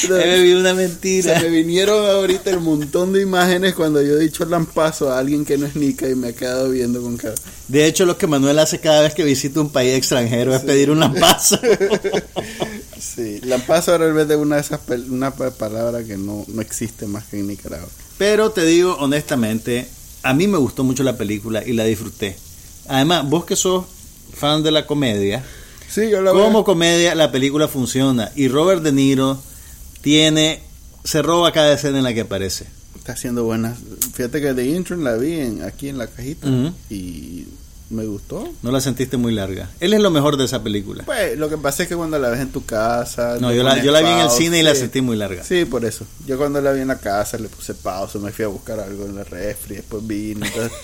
[SPEAKER 1] He vivido una
[SPEAKER 2] Se
[SPEAKER 1] mentira.
[SPEAKER 2] me vinieron ahorita el montón de imágenes cuando yo he dicho lampazo a alguien que no es nica y me ha quedado viendo con cara.
[SPEAKER 1] De hecho, lo que Manuel hace cada vez que visita un país extranjero es pedir un lampazo.
[SPEAKER 2] Sí, lampazo ahora en vez de una de esas una pa- palabra que no, no existe más que en Nicaragua.
[SPEAKER 1] Pero te digo honestamente, a mí me gustó mucho la película y la disfruté. Además, vos que sos fan de la comedia,
[SPEAKER 2] Sí, yo la
[SPEAKER 1] como comedia la película funciona y Robert De Niro tiene se roba cada escena en la que aparece.
[SPEAKER 2] Está haciendo buenas. Fíjate que The Intern la vi en, aquí en la cajita y me gustó.
[SPEAKER 1] No la sentiste muy larga. Él es lo mejor de esa película.
[SPEAKER 2] Pues lo que pasa es que cuando la ves en tu casa.
[SPEAKER 1] No, yo la, yo la vi en el cine y la sentí muy larga.
[SPEAKER 2] Sí, por eso. Yo cuando la vi en la casa le puse pausa, me fui a buscar algo en la refri, después vine. Entonces...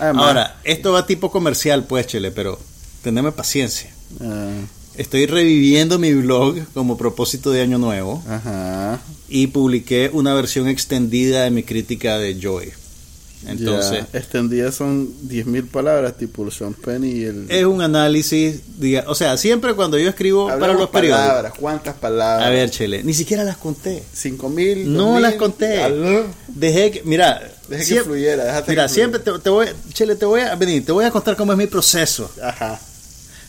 [SPEAKER 2] Eh, además,
[SPEAKER 1] Ahora, esto va tipo comercial, pues, Chele, pero teneme paciencia.
[SPEAKER 2] ah,
[SPEAKER 1] Estoy reviviendo mi blog como propósito de Año Nuevo
[SPEAKER 2] ajá.
[SPEAKER 1] y publiqué una versión extendida de mi crítica de Joy. Entonces,
[SPEAKER 2] Ya, extendidas son 10.000 palabras, tipo Sean Penn y el.
[SPEAKER 1] es un análisis, diga, o sea, siempre cuando yo escribo para los periódicos.
[SPEAKER 2] palabras, ¿cuántas palabras?
[SPEAKER 1] A ver, Chele, ni siquiera las conté.
[SPEAKER 2] 5.000.
[SPEAKER 1] No
[SPEAKER 2] 2.000,
[SPEAKER 1] las conté.
[SPEAKER 2] aló.
[SPEAKER 1] Dejé que, mira,
[SPEAKER 2] Deje que fluyera, déjate
[SPEAKER 1] mira,
[SPEAKER 2] que fluyera.
[SPEAKER 1] siempre te, te voy, Chele, te voy a venir, te voy a contar cómo es mi proceso.
[SPEAKER 2] Ajá.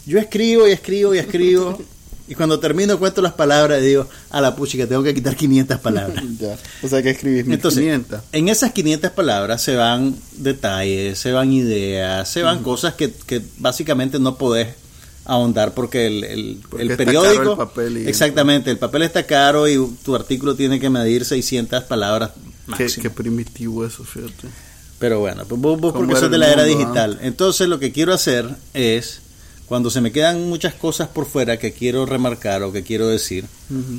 [SPEAKER 1] Yo escribo y escribo y escribo y cuando termino cuento las palabras y digo, a la puchica, tengo que quitar 500 palabras.
[SPEAKER 2] Ya. O sea que escribís
[SPEAKER 1] Entonces,
[SPEAKER 2] 1.500.
[SPEAKER 1] en esas 500 palabras se van detalles, se van ideas, se van cosas que, que básicamente no podés ahondar porque el, el,
[SPEAKER 2] Porque
[SPEAKER 1] el periódico...
[SPEAKER 2] caro el papel y-
[SPEAKER 1] exactamente, el papel está caro y tu artículo tiene que medir 600 palabras
[SPEAKER 2] Qué,
[SPEAKER 1] máximo.
[SPEAKER 2] qué primitivo eso, fíjate.
[SPEAKER 1] Pero bueno, pues vos, vos
[SPEAKER 2] ¿Cómo
[SPEAKER 1] porque sos de la era digital. Entonces lo que quiero hacer es, cuando se me quedan muchas cosas por fuera que quiero remarcar o que quiero decir,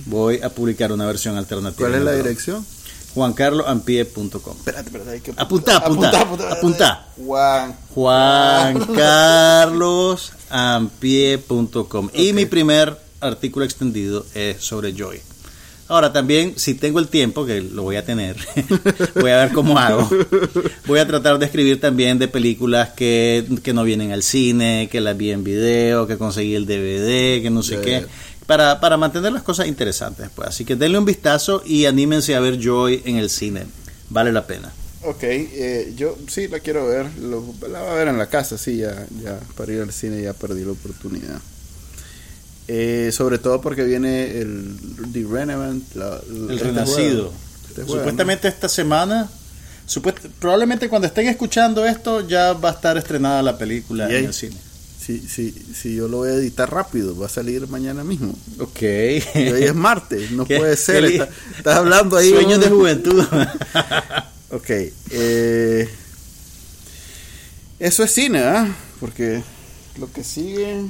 [SPEAKER 1] voy a publicar una versión alternativa.
[SPEAKER 2] ¿Cuál es la dirección?
[SPEAKER 1] juancarloampie.com
[SPEAKER 2] Espérate, espérate. Hay que
[SPEAKER 1] Apuntá, apuntá, apuntá.
[SPEAKER 2] Juan.
[SPEAKER 1] juancarlosampie.com y mi primer artículo extendido es sobre Joy. Ahora también, si tengo el tiempo, que lo voy a tener, voy a ver cómo hago. Voy a tratar de escribir también de películas que, que no vienen al cine, que las vi en video, que conseguí el DVD, que no sé qué. Para, para mantener las cosas interesantes. Pues. Así que denle un vistazo y anímense a ver Joy en el cine. Vale la pena.
[SPEAKER 2] Ok, eh, yo sí la quiero ver. Lo, la voy a ver en la casa, sí, ya, ya para ir al cine ya perdí la oportunidad. Eh, sobre todo porque viene el The Revenant, la-
[SPEAKER 1] El
[SPEAKER 2] este
[SPEAKER 1] Renacido.
[SPEAKER 2] juego. Este juego,
[SPEAKER 1] Supuestamente esta semana, supuest- probablemente cuando estén escuchando esto ya va a estar estrenada la película en el cine.
[SPEAKER 2] ¿no? Si, si, si yo lo voy a editar rápido, va a salir mañana mismo.
[SPEAKER 1] Ok.
[SPEAKER 2] Y hoy es martes, no
[SPEAKER 1] Qué
[SPEAKER 2] puede ser.
[SPEAKER 1] feliz.
[SPEAKER 2] está- estás hablando ahí.
[SPEAKER 1] Sueños de juventud.
[SPEAKER 2] Ok. eh, eso es cine, ¿ah? Porque lo que sigue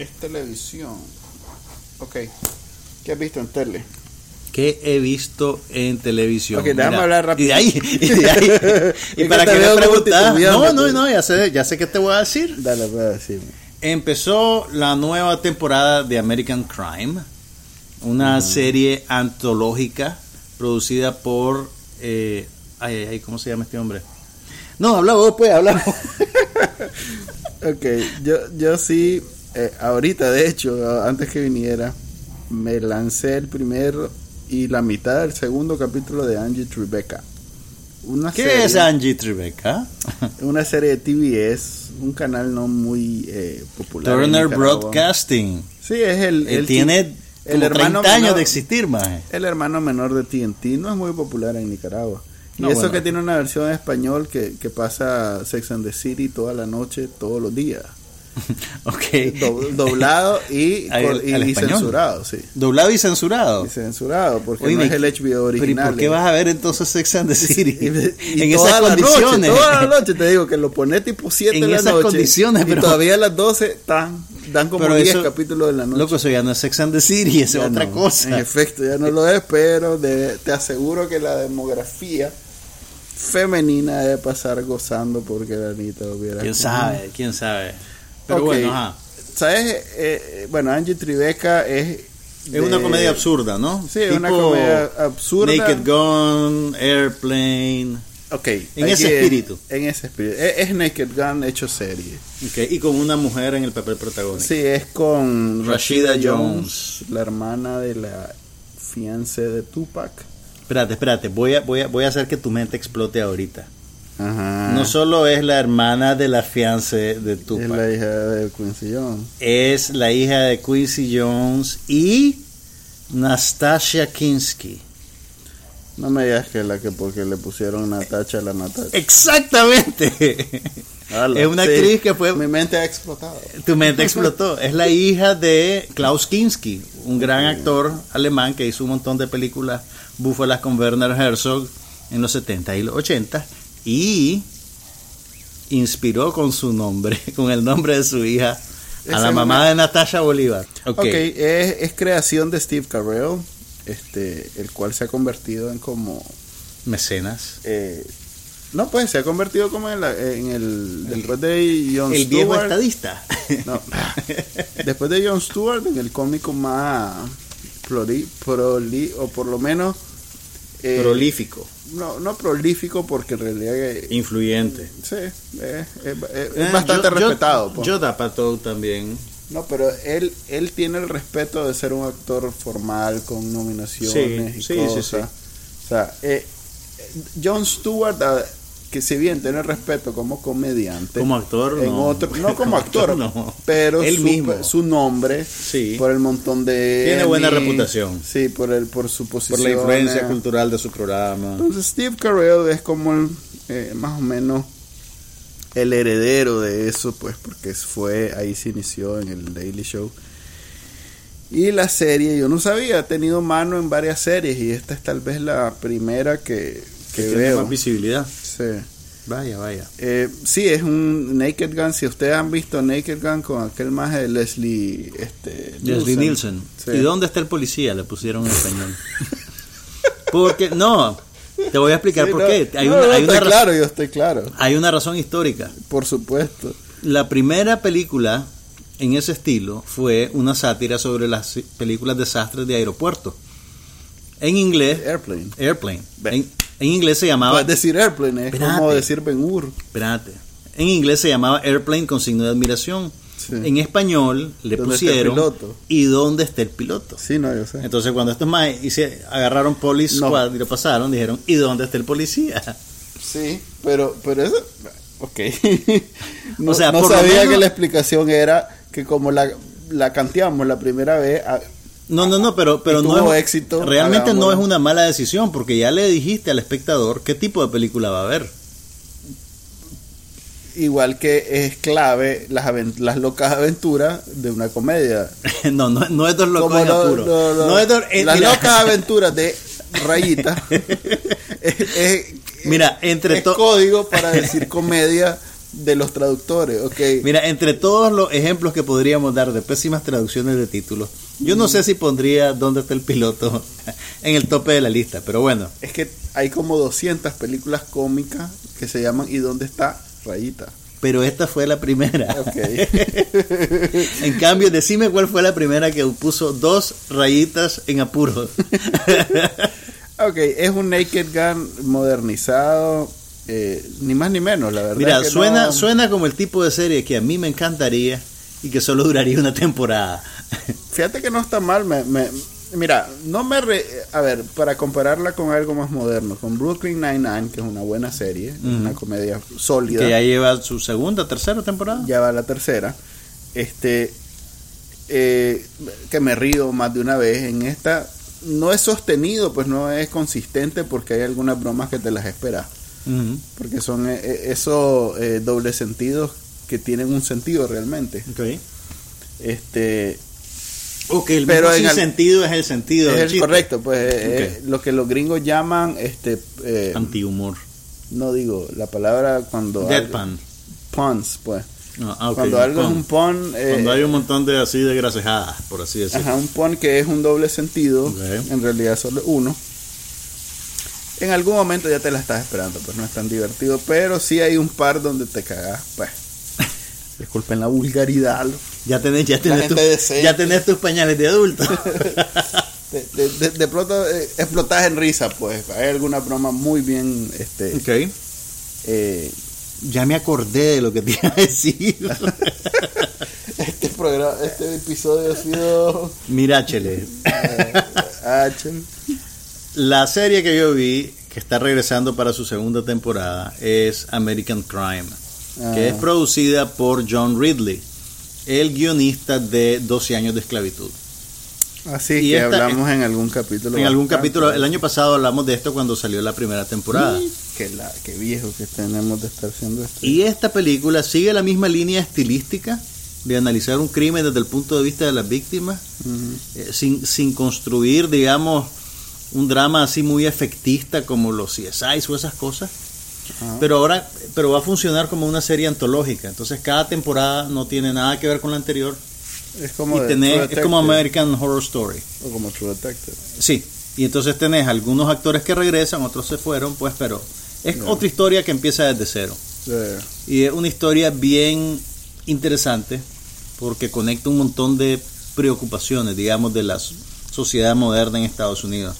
[SPEAKER 2] es televisión. Ok. ¿Qué has visto en tele?
[SPEAKER 1] ¿Qué he visto en televisión?
[SPEAKER 2] Ok, déjame hablar rápido.
[SPEAKER 1] Y de ahí, y de ahí. y
[SPEAKER 2] Es
[SPEAKER 1] para
[SPEAKER 2] te
[SPEAKER 1] me preguntas. No, no,
[SPEAKER 2] pues.
[SPEAKER 1] no, ya sé, ya sé qué te voy a decir.
[SPEAKER 2] Dale, voy a decirme.
[SPEAKER 1] Empezó la nueva temporada de American Crime, una serie antológica producida por. Eh, ay, ay, ay, ¿cómo se llama este hombre? No, habla vos, pues, habla vos.
[SPEAKER 2] Ok, yo, yo sí, eh, ahorita de hecho, antes que viniera, me lancé el primer y la mitad del segundo capítulo de Angie Tribeca. Una
[SPEAKER 1] ¿Qué
[SPEAKER 2] serie-
[SPEAKER 1] es Angie Tribeca?
[SPEAKER 2] Una serie de TBS, un canal no muy eh, popular.
[SPEAKER 1] Turner. Broadcasting.
[SPEAKER 2] Sí, es el, el
[SPEAKER 1] tiene
[SPEAKER 2] el hermano
[SPEAKER 1] 30 años
[SPEAKER 2] menor-
[SPEAKER 1] de existir, maje.
[SPEAKER 2] El hermano menor de TNT no es muy popular en Nicaragua. Y eso
[SPEAKER 1] bueno.
[SPEAKER 2] que tiene una versión en español que, que pasa Sex and the City toda la noche, todos los días.
[SPEAKER 1] Ok.
[SPEAKER 2] Do- doblado y,
[SPEAKER 1] Al-
[SPEAKER 2] y-
[SPEAKER 1] al
[SPEAKER 2] y censurado, sí.
[SPEAKER 1] Doblado y censurado.
[SPEAKER 2] Y censurado, porque
[SPEAKER 1] Oye,
[SPEAKER 2] no es
[SPEAKER 1] ¿y-
[SPEAKER 2] el HBO
[SPEAKER 1] pero ¿y
[SPEAKER 2] original.
[SPEAKER 1] por qué vas a ver entonces Sex and the City?
[SPEAKER 2] Y- y
[SPEAKER 1] en
[SPEAKER 2] toda
[SPEAKER 1] esas
[SPEAKER 2] la
[SPEAKER 1] condiciones.
[SPEAKER 2] Noche, toda la noche te digo que lo pone tipo 7
[SPEAKER 1] En
[SPEAKER 2] de la
[SPEAKER 1] esas
[SPEAKER 2] noche.
[SPEAKER 1] condiciones,
[SPEAKER 2] y
[SPEAKER 1] pero-
[SPEAKER 2] todavía a las 12 están, dan como
[SPEAKER 1] Pero
[SPEAKER 2] 10
[SPEAKER 1] eso-
[SPEAKER 2] capítulos de la noche.
[SPEAKER 1] Loco, eso ya no es Sex and the City, es otra
[SPEAKER 2] no,
[SPEAKER 1] cosa.
[SPEAKER 2] En efecto, ya no lo es, pero de- te aseguro que la demografía femenina debe pasar gozando porque la Anita hubiera.
[SPEAKER 1] ¿Quién sabe? ¿Quién sabe? Pero bueno, ajá.
[SPEAKER 2] ¿Sabes? Eh, bueno, Angie Tribeca es.
[SPEAKER 1] Es una comedia absurda, ¿no?
[SPEAKER 2] Sí, es una comedia absurda.
[SPEAKER 1] Naked Gun, Airplane.
[SPEAKER 2] Ok.
[SPEAKER 1] En ese
[SPEAKER 2] que-
[SPEAKER 1] espíritu.
[SPEAKER 2] En ese espíritu. Es, es Naked Gun hecho serie.
[SPEAKER 1] ok, Y con una mujer en el papel protagónico.
[SPEAKER 2] Sí, es con
[SPEAKER 1] Rashida
[SPEAKER 2] Rashida
[SPEAKER 1] Jones.
[SPEAKER 2] Jones, la hermana de la fiancé de Tupac.
[SPEAKER 1] Espérate, espérate. Voy a, voy, a, voy a hacer que tu mente explote ahorita.
[SPEAKER 2] Ajá.
[SPEAKER 1] No solo es la hermana de la fiance de
[SPEAKER 2] es
[SPEAKER 1] Tupac.
[SPEAKER 2] la hija de Quincy Jones.
[SPEAKER 1] es la hija de Quincy Jones y Nastasia Kinski.
[SPEAKER 2] No me digas que la que porque le pusieron Natacha a la Natacha.
[SPEAKER 1] Exactamente. Es una
[SPEAKER 2] sí.
[SPEAKER 1] actriz que fue...
[SPEAKER 2] Mi mente ha explotado.
[SPEAKER 1] Tu mente explotó. Es la hija de Klaus Kinski, un gran actor alemán que hizo un montón de películas búfalas con Werner Herzog en los 70 y los 80 y inspiró con su nombre, con el nombre de su hija, a la mamá de Natasha Bolívar.
[SPEAKER 2] Ok,
[SPEAKER 1] Ok.
[SPEAKER 2] es, es creación de Steve Carell, este, el cual se ha convertido en como...
[SPEAKER 1] Mecenas.
[SPEAKER 2] eh, no, pues se ha convertido como en, la- en el... Después de Jon
[SPEAKER 1] El viejo
[SPEAKER 2] Stewart.
[SPEAKER 1] estadista.
[SPEAKER 2] No, después de Jon Stewart, en el cómico más proli, proli- o por lo menos... eh,
[SPEAKER 1] Prolífico.
[SPEAKER 2] no, no prolífico porque en realidad... eh,
[SPEAKER 1] Influyente.
[SPEAKER 2] sí, es, es- es
[SPEAKER 1] Eh,
[SPEAKER 2] bastante
[SPEAKER 1] yo-
[SPEAKER 2] respetado.
[SPEAKER 1] Yo, Apatow también.
[SPEAKER 2] No, pero él, él tiene el respeto de ser un actor formal con nominaciones
[SPEAKER 1] Sí,
[SPEAKER 2] y
[SPEAKER 1] sí,
[SPEAKER 2] cosas.
[SPEAKER 1] sí.
[SPEAKER 2] O sea, eh, eh, Jon Stewart, ah, que si bien tiene respeto como comediante,
[SPEAKER 1] Como actor,
[SPEAKER 2] en
[SPEAKER 1] no.
[SPEAKER 2] otro, no como actor,
[SPEAKER 1] no.
[SPEAKER 2] pero
[SPEAKER 1] Él
[SPEAKER 2] su,
[SPEAKER 1] mismo.
[SPEAKER 2] su nombre,
[SPEAKER 1] Sí.
[SPEAKER 2] por el montón de
[SPEAKER 1] Tiene buena reputación.
[SPEAKER 2] Sí, por el por su
[SPEAKER 1] Por
[SPEAKER 2] posición.
[SPEAKER 1] la influencia
[SPEAKER 2] eh.
[SPEAKER 1] cultural de su programa.
[SPEAKER 2] Entonces Steve Carell es como el, eh, más o menos el heredero de eso, pues, porque fue, ahí se inició en el Daily Show. Y la serie, yo no sabía, ha tenido mano en varias series y esta es tal vez la primera que, que
[SPEAKER 1] Que tiene
[SPEAKER 2] veo.
[SPEAKER 1] más visibilidad.
[SPEAKER 2] Sí.
[SPEAKER 1] Vaya, vaya.
[SPEAKER 2] Eh, sí, es un Naked Gun. Si ustedes han visto Naked Gun con aquel maje de Leslie, este,
[SPEAKER 1] Leslie Nielsen.
[SPEAKER 2] Sí.
[SPEAKER 1] ¿Y dónde está el policía? Le pusieron en español. Porque, no, te voy a explicar
[SPEAKER 2] Sí,
[SPEAKER 1] por
[SPEAKER 2] no,
[SPEAKER 1] qué. Hay
[SPEAKER 2] no,
[SPEAKER 1] una,
[SPEAKER 2] no,
[SPEAKER 1] hay, una
[SPEAKER 2] estoy
[SPEAKER 1] ra-
[SPEAKER 2] claro, yo estoy claro,
[SPEAKER 1] hay una razón histórica.
[SPEAKER 2] por supuesto.
[SPEAKER 1] La primera película en ese estilo fue una sátira sobre las películas desastres de aeropuerto. En inglés,
[SPEAKER 2] Airplane.
[SPEAKER 1] Airplane. En, en inglés se llamaba.
[SPEAKER 2] Puedes decir airplane, es
[SPEAKER 1] Espérate.
[SPEAKER 2] como decir Ben Hur.
[SPEAKER 1] Espérate. En inglés se llamaba Airplane con signo de admiración.
[SPEAKER 2] Sí.
[SPEAKER 1] En español le
[SPEAKER 2] ¿Dónde está el
[SPEAKER 1] pusieron. ¿Y dónde está el piloto?
[SPEAKER 2] Sí, no, yo sé.
[SPEAKER 1] Entonces cuando estos más agarraron Police
[SPEAKER 2] No.
[SPEAKER 1] Squad y lo pasaron, dijeron, ¿y dónde está el policía?
[SPEAKER 2] Sí, pero, pero eso. Ok. no
[SPEAKER 1] O sea,
[SPEAKER 2] no sabía
[SPEAKER 1] menos-
[SPEAKER 2] que la explicación era que como la, la canteamos la primera vez. a-
[SPEAKER 1] No, no, no, pero, pero no es,
[SPEAKER 2] éxito,
[SPEAKER 1] realmente no es una mala decisión porque ya le dijiste al espectador qué tipo de película va a ver.
[SPEAKER 2] igual que es clave las, las locas aventuras de una comedia.
[SPEAKER 1] no, no, no es dos locos
[SPEAKER 2] Como
[SPEAKER 1] en
[SPEAKER 2] lo-
[SPEAKER 1] apuro.
[SPEAKER 2] lo- lo-
[SPEAKER 1] No es dos- eh,
[SPEAKER 2] las
[SPEAKER 1] mira,
[SPEAKER 2] locas aventuras de Rayita es, es-
[SPEAKER 1] Mira, entre
[SPEAKER 2] es código para decir comedia de los traductores, ok.
[SPEAKER 1] Mira, entre todos los ejemplos que podríamos dar de pésimas traducciones de títulos, yo no sé si pondría dónde está el piloto en el tope de la lista, pero bueno,
[SPEAKER 2] Es que hay como 200 películas cómicas que se llaman ¿Y dónde está Rayita?
[SPEAKER 1] pero esta fue la primera.
[SPEAKER 2] Ok.
[SPEAKER 1] En cambio, decime cuál fue la primera que puso dos rayitas en apuro.
[SPEAKER 2] ok, es un Naked Gun modernizado, eh, ni más ni menos, la verdad.
[SPEAKER 1] Mira,
[SPEAKER 2] que
[SPEAKER 1] suena,
[SPEAKER 2] no-
[SPEAKER 1] suena como el tipo de serie que a mí me encantaría y que solo duraría una temporada.
[SPEAKER 2] Fíjate que no está mal, me, me- mira, no me... re- a ver, para compararla con algo más moderno, con Brooklyn Nine-Nine, que es una buena serie, una comedia sólida.
[SPEAKER 1] Que ya lleva su segunda, tercera temporada.
[SPEAKER 2] ya va la tercera. Este, eh, que me río más de una vez. En esta no es sostenido, pues no es consistente porque hay algunas bromas que te las esperas. Porque son eh, eh, esos eh, dobles sentidos que tienen un sentido realmente.
[SPEAKER 1] Ok.
[SPEAKER 2] Este,
[SPEAKER 1] Ok, el
[SPEAKER 2] Pero
[SPEAKER 1] sin
[SPEAKER 2] al-
[SPEAKER 1] sentido es el sentido.
[SPEAKER 2] es
[SPEAKER 1] del
[SPEAKER 2] el
[SPEAKER 1] chiste.
[SPEAKER 2] correcto, pues eh, eh, lo que los gringos llaman, este, eh,
[SPEAKER 1] Antihumor.
[SPEAKER 2] no digo la palabra cuando
[SPEAKER 1] Deadpan.
[SPEAKER 2] puns, pues.
[SPEAKER 1] Ah, ah,
[SPEAKER 2] cuando algo es un pun, eh,
[SPEAKER 1] Cuando hay un montón de así de gracejadas, por así decirlo.
[SPEAKER 2] Ajá, un pun que es un doble sentido, en realidad solo uno. En algún momento ya te la estás esperando, pues no es tan divertido, pero sí hay un par donde te cagas, pues. Disculpen la vulgaridad.
[SPEAKER 1] Ya tenés, ya tenés, ya tenés tus pañales de adulto.
[SPEAKER 2] De, de, de- de pronto eh, explotas en risa, pues. Hay alguna broma muy bien, este,
[SPEAKER 1] ok.
[SPEAKER 2] eh,
[SPEAKER 1] Ya me acordé de lo que te iba a decir.
[SPEAKER 2] este programa, este episodio ha sido
[SPEAKER 1] Mira, Chele.
[SPEAKER 2] eh, H.
[SPEAKER 1] La serie que yo vi, que está regresando para su segunda temporada, es American Crime, que
[SPEAKER 2] Ah.
[SPEAKER 1] es producida por John Ridley, el guionista de 12 años de esclavitud.
[SPEAKER 2] Así
[SPEAKER 1] Y
[SPEAKER 2] que
[SPEAKER 1] esta-
[SPEAKER 2] hablamos en algún capítulo.
[SPEAKER 1] En algún
[SPEAKER 2] bastante.
[SPEAKER 1] capítulo, el año pasado hablamos de esto cuando salió la primera temporada.
[SPEAKER 2] Qué, la, qué viejo que tenemos de estar haciendo esto.
[SPEAKER 1] Y esta película sigue la misma línea estilística de analizar un crimen desde el punto de vista de las víctimas, eh, sin, sin construir, digamos, un drama así muy efectista como los CSI o esas cosas.
[SPEAKER 2] Ajá.
[SPEAKER 1] Pero ahora, pero va a funcionar como una serie antológica. Entonces cada temporada no tiene nada que ver con la anterior.
[SPEAKER 2] es como,
[SPEAKER 1] y
[SPEAKER 2] de
[SPEAKER 1] tenés-
[SPEAKER 2] True
[SPEAKER 1] es como
[SPEAKER 2] Detective,
[SPEAKER 1] American Horror Story.
[SPEAKER 2] o como True Detective.
[SPEAKER 1] Sí. Y entonces tenés algunos actores que regresan, otros se fueron, pues, pero es otra historia que empieza desde cero. Y es una historia bien interesante porque conecta un montón de preocupaciones, digamos, de la sociedad moderna en Estados Unidos.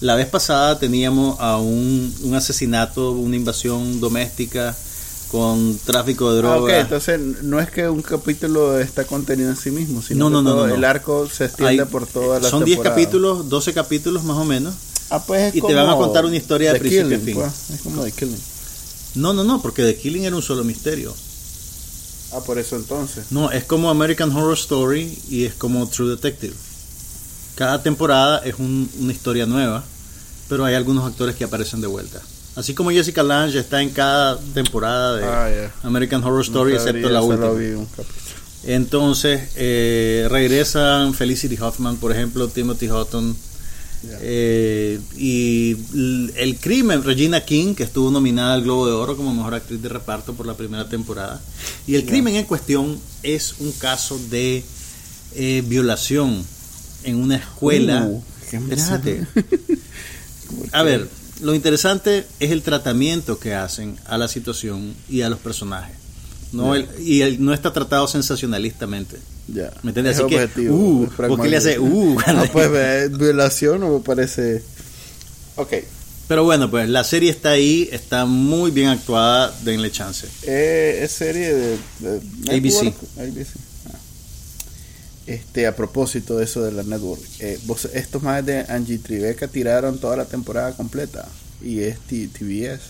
[SPEAKER 1] La vez pasada teníamos a un, un asesinato, una invasión doméstica con tráfico de
[SPEAKER 2] Ah, ok,
[SPEAKER 1] drogas.
[SPEAKER 2] entonces no es que un capítulo está contenido en sí mismo, sino
[SPEAKER 1] No, no,
[SPEAKER 2] que
[SPEAKER 1] no,
[SPEAKER 2] todo
[SPEAKER 1] no, no.
[SPEAKER 2] el arco se extiende
[SPEAKER 1] Hay-
[SPEAKER 2] por todas las
[SPEAKER 1] son 10
[SPEAKER 2] temporadas.
[SPEAKER 1] capítulos, 12 capítulos más o menos.
[SPEAKER 2] Ah, pues es
[SPEAKER 1] y te van a contar una historia de principio a
[SPEAKER 2] Killing,
[SPEAKER 1] fin.
[SPEAKER 2] pues, Es como The Killing.
[SPEAKER 1] No, no, no, porque The Killing era un solo misterio.
[SPEAKER 2] Ah, por eso entonces.
[SPEAKER 1] No, es como American Horror Story y es como True Detective. Cada temporada es un- una historia nueva, pero hay algunos actores que aparecen de vuelta. Así como Jessica Lange está en cada temporada de
[SPEAKER 2] Ah.
[SPEAKER 1] American Horror Story,
[SPEAKER 2] No
[SPEAKER 1] excepto la última.
[SPEAKER 2] un.
[SPEAKER 1] Entonces, eh, regresan Felicity Hoffman, por ejemplo, Timothy Hutton.
[SPEAKER 2] Ya.
[SPEAKER 1] eh, y el crimen, Regina King, que estuvo nominada al Globo de Oro como mejor actriz de reparto por la primera temporada. Y el crimen en cuestión es un caso de eh, violación en una escuela.
[SPEAKER 2] Uh.
[SPEAKER 1] Espérate. A ver, lo interesante es el tratamiento que hacen a la situación y a los personajes. No, el- y el- no está tratado sensacionalistamente.
[SPEAKER 2] Ya.
[SPEAKER 1] ¿Me entiendes?
[SPEAKER 2] Es
[SPEAKER 1] Así que, uh,
[SPEAKER 2] es
[SPEAKER 1] ¿por qué le hace, uh?
[SPEAKER 2] No, pues violación o me parece. Ok.
[SPEAKER 1] Pero bueno, pues la serie está ahí, está muy bien actuada, denle chance.
[SPEAKER 2] Eh, es serie de, de
[SPEAKER 1] ABC.
[SPEAKER 2] ABC. Este, a propósito de eso de la network, eh, vos- estos más de Angie Tribeca tiraron toda la temporada completa y es T- TBS.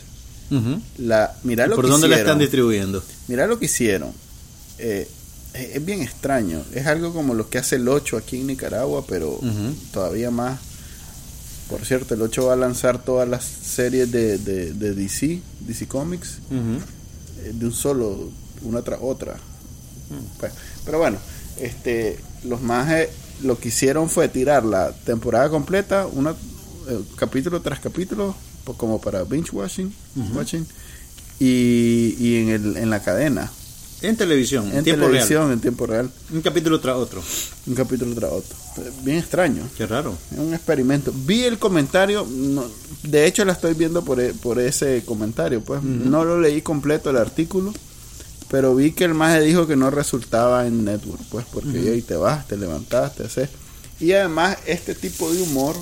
[SPEAKER 1] Ujú.
[SPEAKER 2] La, mira lo
[SPEAKER 1] ¿Por
[SPEAKER 2] que
[SPEAKER 1] dónde la están distribuyendo?
[SPEAKER 2] Mira lo que hicieron. Eh, es es bien extraño. Es algo como lo que hace el 8 aquí en Nicaragua, pero todavía más. Por cierto, el 8 va a lanzar todas las series de, de, de DC, DC Comics, eh, de un solo, una tras otra. Pues, pero bueno, este, los más lo que hicieron fue tirar la temporada completa, una eh, capítulo tras capítulo, po- como para binge watching, watching y, y en, el, en la cadena,
[SPEAKER 1] En televisión, en,
[SPEAKER 2] en
[SPEAKER 1] tiempo
[SPEAKER 2] televisión, en tiempo real,
[SPEAKER 1] real. Un capítulo tras otro.
[SPEAKER 2] un capítulo tras otro. Bien extraño.
[SPEAKER 1] Qué raro.
[SPEAKER 2] Es un experimento. Vi el comentario, no- de hecho la estoy viendo por, e- por ese comentario, pues no lo leí completo el artículo, pero vi que el maje dijo que no resultaba en network, pues porque ahí te vas, te levantas, te haces. Y además este tipo de humor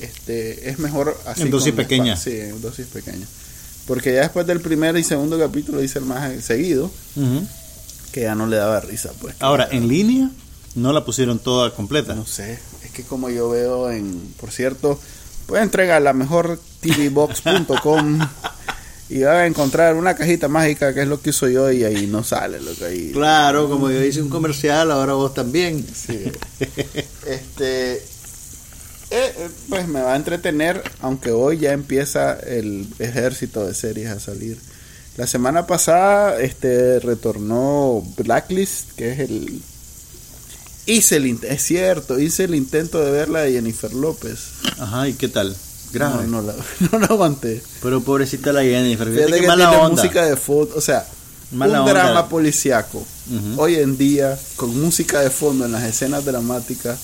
[SPEAKER 2] este es mejor así
[SPEAKER 1] En dosis
[SPEAKER 2] con
[SPEAKER 1] pequeña.
[SPEAKER 2] espa- Sí, en dosis pequeña. Porque ya después del primer y segundo capítulo dice el maje seguido
[SPEAKER 1] Ujú.
[SPEAKER 2] que ya no le daba risa, pues.
[SPEAKER 1] Ahora, en línea no la pusieron toda completa.
[SPEAKER 2] no sé, es que como yo veo en, por cierto, puede entregar la mejor tvbox.com y va a encontrar una cajita mágica que es lo que uso yo y ahí no sale lo que ahí.
[SPEAKER 1] Claro, como yo hice un comercial, ahora vos también.
[SPEAKER 2] Sí. Este, eh, eh, pues me va a entretener, aunque hoy ya empieza el ejército de series a salir. La semana pasada, este, retornó Blacklist, que es el hice el es cierto, hice el intento de verla de Jennifer López.
[SPEAKER 1] Ajá, ¿y qué tal? Grave.
[SPEAKER 2] No, no la, no la aguanté.
[SPEAKER 1] Pero pobrecita la Jennifer, fíjate qué
[SPEAKER 2] que
[SPEAKER 1] mala
[SPEAKER 2] tiene
[SPEAKER 1] onda.
[SPEAKER 2] música de fondo, o sea,
[SPEAKER 1] Mala
[SPEAKER 2] un
[SPEAKER 1] onda.
[SPEAKER 2] drama policiaco.
[SPEAKER 1] Ujú.
[SPEAKER 2] Hoy en día, con música de fondo en las escenas dramáticas,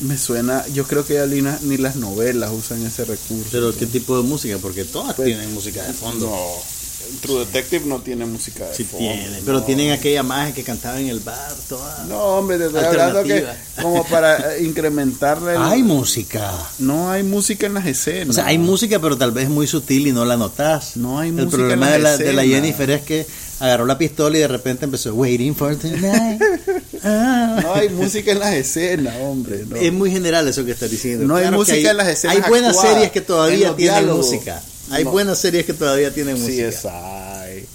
[SPEAKER 2] me suena, yo creo que ya ni, ni las novelas usan ese recurso.
[SPEAKER 1] Pero qué tipo de música, porque todas
[SPEAKER 2] Pues,
[SPEAKER 1] tienen música de fondo.
[SPEAKER 2] No, True Detective no tiene música de
[SPEAKER 1] Sí
[SPEAKER 2] fondo.
[SPEAKER 1] tiene, pero
[SPEAKER 2] no.
[SPEAKER 1] tienen aquella magia que cantaba en el bar, toda.
[SPEAKER 2] No, hombre, te estoy hablando que como para eh, incrementarle. el-
[SPEAKER 1] Hay música.
[SPEAKER 2] No hay música en las escenas.
[SPEAKER 1] O sea, hay música, pero tal vez muy sutil y no la notas.
[SPEAKER 2] No hay
[SPEAKER 1] El
[SPEAKER 2] música
[SPEAKER 1] problema
[SPEAKER 2] en
[SPEAKER 1] de la, de la. Jennifer es que agarró la pistola y de repente empezó Waiting for tonight. Ah.
[SPEAKER 2] No hay música en las escenas, hombre. no.
[SPEAKER 1] Es muy general eso que estás diciendo.
[SPEAKER 2] No hay
[SPEAKER 1] Claro
[SPEAKER 2] música en las escenas
[SPEAKER 1] Hay buenas
[SPEAKER 2] actuadas,
[SPEAKER 1] series que todavía tienen
[SPEAKER 2] diálogos.
[SPEAKER 1] música. Hay
[SPEAKER 2] No.
[SPEAKER 1] buenas series que todavía tienen música.
[SPEAKER 2] hay.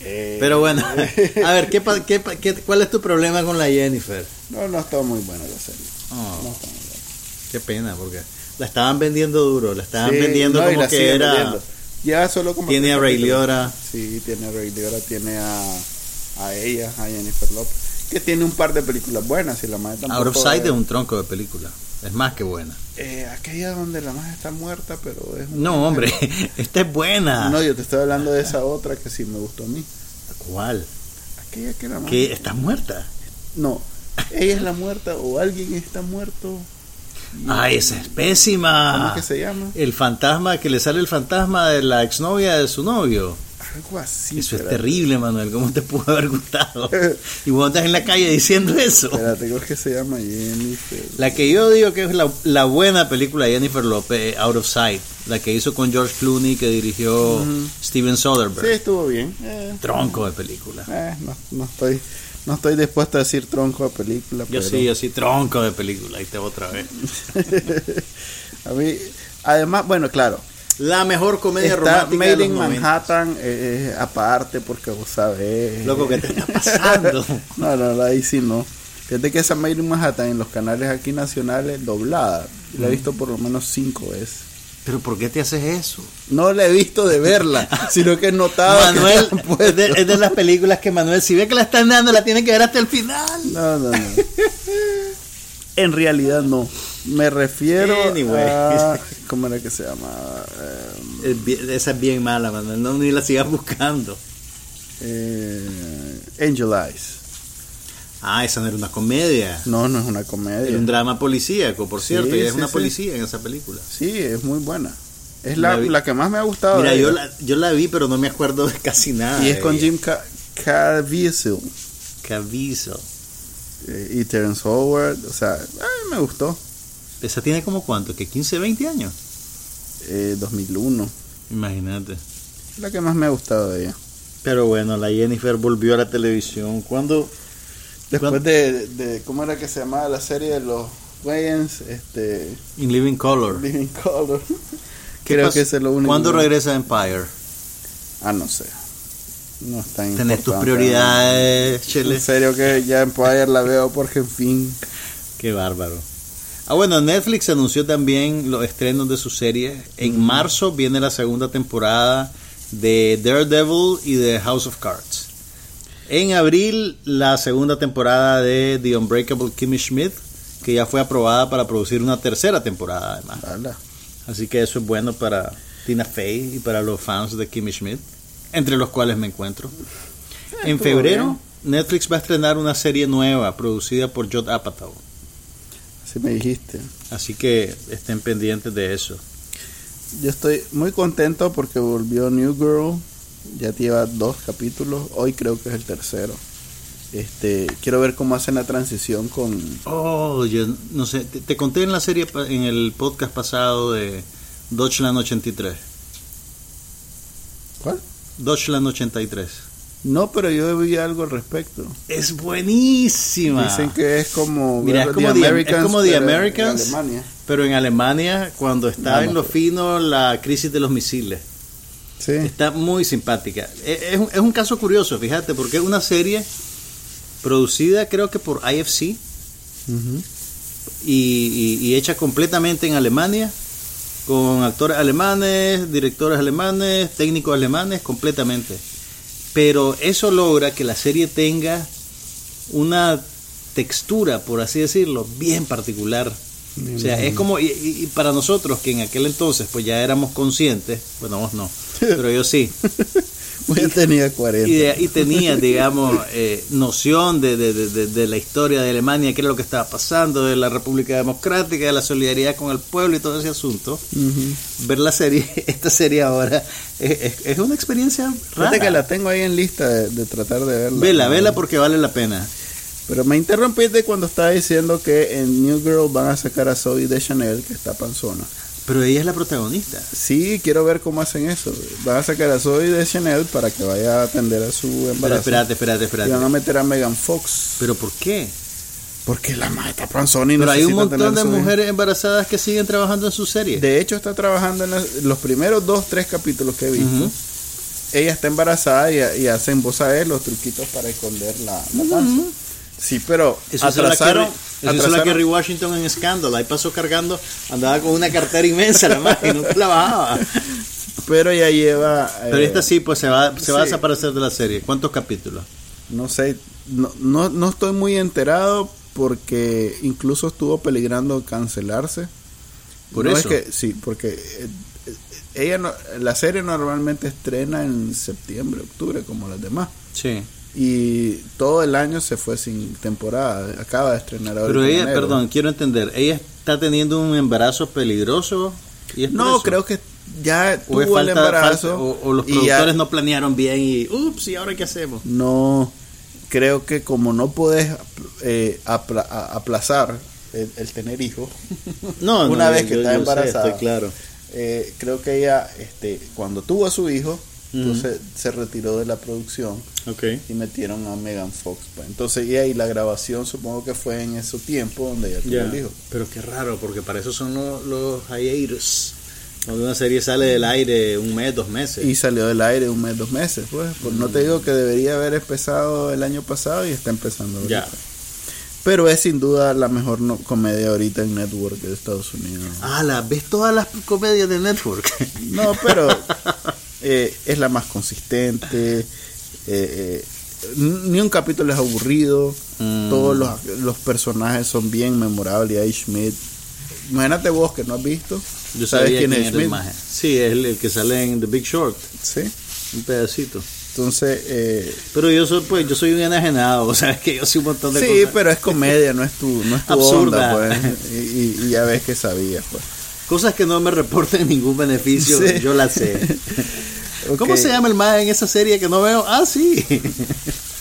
[SPEAKER 2] Eh,
[SPEAKER 1] Pero bueno, a ver, ¿qué, qué, qué- ¿cuál es tu problema con la Jennifer?
[SPEAKER 2] No, no está muy buena la serie.
[SPEAKER 1] Oh,
[SPEAKER 2] No está muy buena.
[SPEAKER 1] qué pena, porque la estaban vendiendo duro, la estaban
[SPEAKER 2] Sí,
[SPEAKER 1] vendiendo
[SPEAKER 2] no,
[SPEAKER 1] como que era...
[SPEAKER 2] vendiendo. Ya solo como
[SPEAKER 1] Tiene a Ray. Liotta.
[SPEAKER 2] Sí, tiene a Ray Liotta, tiene a, a ella, a Jennifer Lopez. Que tiene un par de películas buenas y la madre.
[SPEAKER 1] Out of Sight
[SPEAKER 2] es-
[SPEAKER 1] es un tronco de película. Es más que buena.
[SPEAKER 2] Eh, aquella donde la madre está muerta, pero es...
[SPEAKER 1] No, hombre, esta es buena.
[SPEAKER 2] No, yo te estoy hablando de esa otra que sí me gustó a mí.
[SPEAKER 1] ¿Cuál?
[SPEAKER 2] Aquella que la madre...
[SPEAKER 1] ¿Que está muerta?
[SPEAKER 2] No, ella es la muerta o alguien está muerto.
[SPEAKER 1] Ay, esa es
[SPEAKER 2] ¿Cómo
[SPEAKER 1] pésima.
[SPEAKER 2] es que se llama?
[SPEAKER 1] El fantasma, que le sale el fantasma de la exnovia de su novio.
[SPEAKER 2] Algo así.
[SPEAKER 1] Eso es terrible, Manuel. ¿Cómo te pudo haber gustado? Y vos estás en la calle diciendo eso.
[SPEAKER 2] Espérate, creo que se llama Jennifer.
[SPEAKER 1] La que yo digo que es la, la buena película de Jennifer Lopez, Out of Sight. La que hizo con George Clooney, que dirigió Steven Soderbergh.
[SPEAKER 2] Sí, estuvo bien. Eh,
[SPEAKER 1] Tronco de película.
[SPEAKER 2] eh, no, no estoy no estoy dispuesto a decir tronco de película.
[SPEAKER 1] Yo
[SPEAKER 2] pero
[SPEAKER 1] sí, yo sí, tronco de película. Ahí te otra vez.
[SPEAKER 2] a mí, además, bueno, claro.
[SPEAKER 1] La mejor comedia
[SPEAKER 2] Está
[SPEAKER 1] romántica de
[SPEAKER 2] Made
[SPEAKER 1] los
[SPEAKER 2] in
[SPEAKER 1] 90.
[SPEAKER 2] Manhattan eh, aparte porque vos sabés.
[SPEAKER 1] Loco, ¿qué te está pasando?
[SPEAKER 2] no, no, ahí sí no. Fíjate que esa Made in Manhattan en los canales aquí nacionales doblada. La he visto por lo menos cinco veces.
[SPEAKER 1] ¿Pero por qué te haces eso?
[SPEAKER 2] No la he visto de verla, sino que he notado. que
[SPEAKER 1] Manuel,
[SPEAKER 2] puesto.
[SPEAKER 1] es de, es de las películas que Manuel, si ve que la están dando, la tiene que ver hasta el final.
[SPEAKER 2] No, no, no. En realidad no. Me refiero
[SPEAKER 1] Anyway.
[SPEAKER 2] a. ¿Cómo era que se llamaba?
[SPEAKER 1] Es bien- Esa es bien mala, Manuel. No, ni la sigas buscando.
[SPEAKER 2] eh, Angel Eyes.
[SPEAKER 1] Ah, esa no era una comedia.
[SPEAKER 2] No, no es una comedia.
[SPEAKER 1] Era un drama policíaco, por cierto.
[SPEAKER 2] Sí,
[SPEAKER 1] y es
[SPEAKER 2] sí,
[SPEAKER 1] una
[SPEAKER 2] sí.
[SPEAKER 1] policía en esa película.
[SPEAKER 2] Sí, es muy buena. Es la,
[SPEAKER 1] La
[SPEAKER 2] que más me ha gustado.
[SPEAKER 1] Mira, yo la, yo la vi, pero no me acuerdo de casi nada.
[SPEAKER 2] Y es con
[SPEAKER 1] ella.
[SPEAKER 2] Jim Ca- Caviezel
[SPEAKER 1] Caviezel.
[SPEAKER 2] eh, y Terrence Howard. O sea, ay, me gustó.
[SPEAKER 1] Esa tiene como cuánto, que 15, 20 años.
[SPEAKER 2] Eh, 2001.
[SPEAKER 1] Imagínate.
[SPEAKER 2] La que más me ha gustado de ella.
[SPEAKER 1] Pero bueno, la Jennifer volvió a la televisión. ¿Cuándo?
[SPEAKER 2] Después
[SPEAKER 1] ¿Cuándo?
[SPEAKER 2] de, de- ¿Cómo era que se llamaba la serie de los Wayans? Este.
[SPEAKER 1] In Living Color.
[SPEAKER 2] Living Color.
[SPEAKER 1] ¿Qué
[SPEAKER 2] Creo que es lo único.
[SPEAKER 1] ¿Cuándo regresa Empire?
[SPEAKER 2] Ah, no sé. No está
[SPEAKER 1] Tenés tus prioridades, Chele.
[SPEAKER 2] En serio que ya Empire la veo porque en fin.
[SPEAKER 1] Qué bárbaro. Ah, bueno, Netflix anunció también los estrenos de su serie. En marzo viene la segunda temporada de Daredevil y de House of Cards. En abril, la segunda temporada de The Unbreakable Kimmy Schmidt, que ya fue aprobada para producir una tercera temporada, además. Así que eso es bueno para Tina Fey y para los fans de Kimmy Schmidt, entre los cuales me encuentro. En
[SPEAKER 2] estuvo
[SPEAKER 1] febrero, Netflix va a estrenar una serie nueva producida por Judd Apatow.
[SPEAKER 2] Así me dijiste.
[SPEAKER 1] Así que estén pendientes de eso.
[SPEAKER 2] Yo estoy muy contento porque volvió New Girl. Ya lleva dos capítulos. Hoy creo que es el tercero. Este, quiero ver cómo hacen la transición con
[SPEAKER 1] Oh, yo no sé, te, te conté en la serie, en el podcast pasado de Deutschland 83.
[SPEAKER 2] ¿Cuál?
[SPEAKER 1] Deutschland 83.
[SPEAKER 2] No, pero yo vi algo al respecto.
[SPEAKER 1] Es buenísima.
[SPEAKER 2] Dicen que es como
[SPEAKER 1] Mira, es como The- es como The
[SPEAKER 2] pero en
[SPEAKER 1] Americans.
[SPEAKER 2] Alemania.
[SPEAKER 1] Pero en Alemania, cuando estaba
[SPEAKER 2] Vamos,
[SPEAKER 1] en lo fino la crisis de los misiles.
[SPEAKER 2] Sí.
[SPEAKER 1] Está muy simpática. E- Es, un- es un caso curioso, fíjate, porque es una serie producida creo que por IFC
[SPEAKER 2] Ujú.
[SPEAKER 1] y, y- y hecha completamente en Alemania, con actores alemanes, directores alemanes, técnicos alemanes, completamente. Pero eso logra que la serie tenga una textura, por así decirlo, bien particular. O sea, es como, y, y- y para nosotros que en aquel entonces pues ya éramos conscientes, bueno, vos no, pero yo sí,
[SPEAKER 2] Pues ya tenía 40.
[SPEAKER 1] y, de- y tenía, digamos, eh, noción de, de- de- la historia de Alemania, qué era lo que estaba pasando, de la República Democrática, de la solidaridad con el pueblo y todo ese asunto. Ver la serie, esta serie ahora, es, es- una experiencia rara.
[SPEAKER 2] Fíjate que la tengo ahí en lista de, de tratar de verla.
[SPEAKER 1] Vela, vela porque vale la pena.
[SPEAKER 2] Pero me interrumpiste cuando estaba diciendo que en New Girl van a sacar a Zoe de Chanel, que está panzona.
[SPEAKER 1] Pero ella es la protagonista.
[SPEAKER 2] Sí, quiero ver cómo hacen eso. Van a sacar a Zoe de Chanel para que vaya a atender a su
[SPEAKER 1] Pero
[SPEAKER 2] embarazo.
[SPEAKER 1] espérate, espérate,
[SPEAKER 2] y van a
[SPEAKER 1] espérate.
[SPEAKER 2] meter a Megan Fox.
[SPEAKER 1] ¿Pero por qué?
[SPEAKER 2] Porque la madre está panzona y
[SPEAKER 1] Pero hay un montón de mujeres embarazadas que siguen trabajando en su serie.
[SPEAKER 2] De hecho, está trabajando en las- los primeros dos, tres capítulos que he visto. Ella está embarazada y, y hacen vos sabés los truquitos para esconder la, la panza. Sí, pero
[SPEAKER 1] Eso
[SPEAKER 2] atrasaron,
[SPEAKER 1] eso hizo la Kerry Washington en Scandal. Ahí pasó cargando, andaba con una cartera inmensa la madre y nunca la bajaba.
[SPEAKER 2] pero ya lleva
[SPEAKER 1] Pero
[SPEAKER 2] eh,
[SPEAKER 1] esta sí, pues se va, se va a desaparecer de la serie. ¿Cuántos capítulos?
[SPEAKER 2] no sé, no, no, no estoy muy enterado porque incluso estuvo peligrando cancelarse.
[SPEAKER 1] Por
[SPEAKER 2] No
[SPEAKER 1] eso.
[SPEAKER 2] Es que, sí, porque eh, eh, ella no- la serie normalmente estrena en septiembre, octubre, como las demás.
[SPEAKER 1] Sí.
[SPEAKER 2] Y todo el año se fue sin temporada. Acaba de estrenar ahora.
[SPEAKER 1] Pero ella,
[SPEAKER 2] enero.
[SPEAKER 1] perdón, quiero entender. ¿Ella está teniendo un embarazo peligroso? ¿Y es
[SPEAKER 2] No, creo que ya
[SPEAKER 1] ¿O, es
[SPEAKER 2] tuvo el
[SPEAKER 1] falta-
[SPEAKER 2] embarazo.
[SPEAKER 1] falta- o, o los productores
[SPEAKER 2] ya-
[SPEAKER 1] no planearon bien y, ups, ¿y ahora qué hacemos?
[SPEAKER 2] No, creo que como no puedes eh, apla- aplazar el, el tener hijos,
[SPEAKER 1] No,
[SPEAKER 2] Una
[SPEAKER 1] no,
[SPEAKER 2] vez que
[SPEAKER 1] yo-
[SPEAKER 2] está
[SPEAKER 1] yo sé,
[SPEAKER 2] embarazada.
[SPEAKER 1] estoy claro.
[SPEAKER 2] eh, creo que ella, este, cuando tuvo a su hijo, entonces se retiró de la producción
[SPEAKER 1] Ok.
[SPEAKER 2] y metieron a Megan Fox. pues. Entonces, y ahí la grabación supongo que fue en ese tiempo donde ella tuvo
[SPEAKER 1] Ya,
[SPEAKER 2] el hijo.
[SPEAKER 1] Pero qué raro, porque para eso son los, los hiatus. Cuando una serie sale del aire un mes, dos meses.
[SPEAKER 2] Y salió del aire un mes, dos meses, pues. Pues no te digo que debería haber empezado el año pasado y está empezando ahorita.
[SPEAKER 1] Ya.
[SPEAKER 2] Pero es sin duda la mejor no- comedia ahorita en Network de Estados Unidos.
[SPEAKER 1] Ah, la ves todas las comedias de Network.
[SPEAKER 2] No, pero eh, es la más consistente. Eh, eh, ni un capítulo es aburrido.
[SPEAKER 1] Mm.
[SPEAKER 2] Todos los, los personajes son bien memorables. Hay Schmidt. Imagínate vos que no has visto.
[SPEAKER 1] Yo
[SPEAKER 2] ¿Sabes quién
[SPEAKER 1] quién
[SPEAKER 2] es Schmidt?
[SPEAKER 1] Sí, es el, el que sale en The Big Short,
[SPEAKER 2] Sí.
[SPEAKER 1] un pedacito.
[SPEAKER 2] Entonces, eh,
[SPEAKER 1] Pero yo soy, pues, yo soy un enajenado, o sea, es que yo soy un montón de
[SPEAKER 2] sí,
[SPEAKER 1] cosas.
[SPEAKER 2] pero es comedia, no es tu, no es tu
[SPEAKER 1] Absurda.
[SPEAKER 2] onda, pues. Y, y- y ya ves que sabías, pues.
[SPEAKER 1] Cosas que no me reporten ningún beneficio,
[SPEAKER 2] Sí.
[SPEAKER 1] yo las sé. ¿Cómo se llama el más en esa serie que no veo? Ah, sí.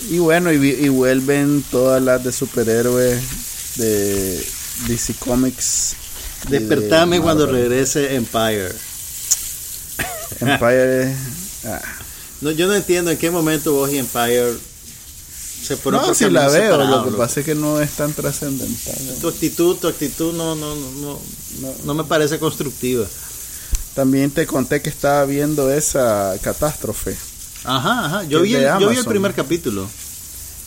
[SPEAKER 2] y bueno, y, y vuelven todas las de superhéroes de DC Comics.
[SPEAKER 1] Despertame cuando regrese Empire.
[SPEAKER 2] Empire. Ah.
[SPEAKER 1] No, yo no entiendo en qué momento vos y Empire
[SPEAKER 2] se fueron No, si la veo, lo que pasa es que no es tan trascendental.
[SPEAKER 1] Tu actitud, tu actitud no, no, no, no, no me parece constructiva.
[SPEAKER 2] También te conté que estaba viendo esa catástrofe.
[SPEAKER 1] Ajá, ajá. Yo, vi el, yo vi el primer capítulo.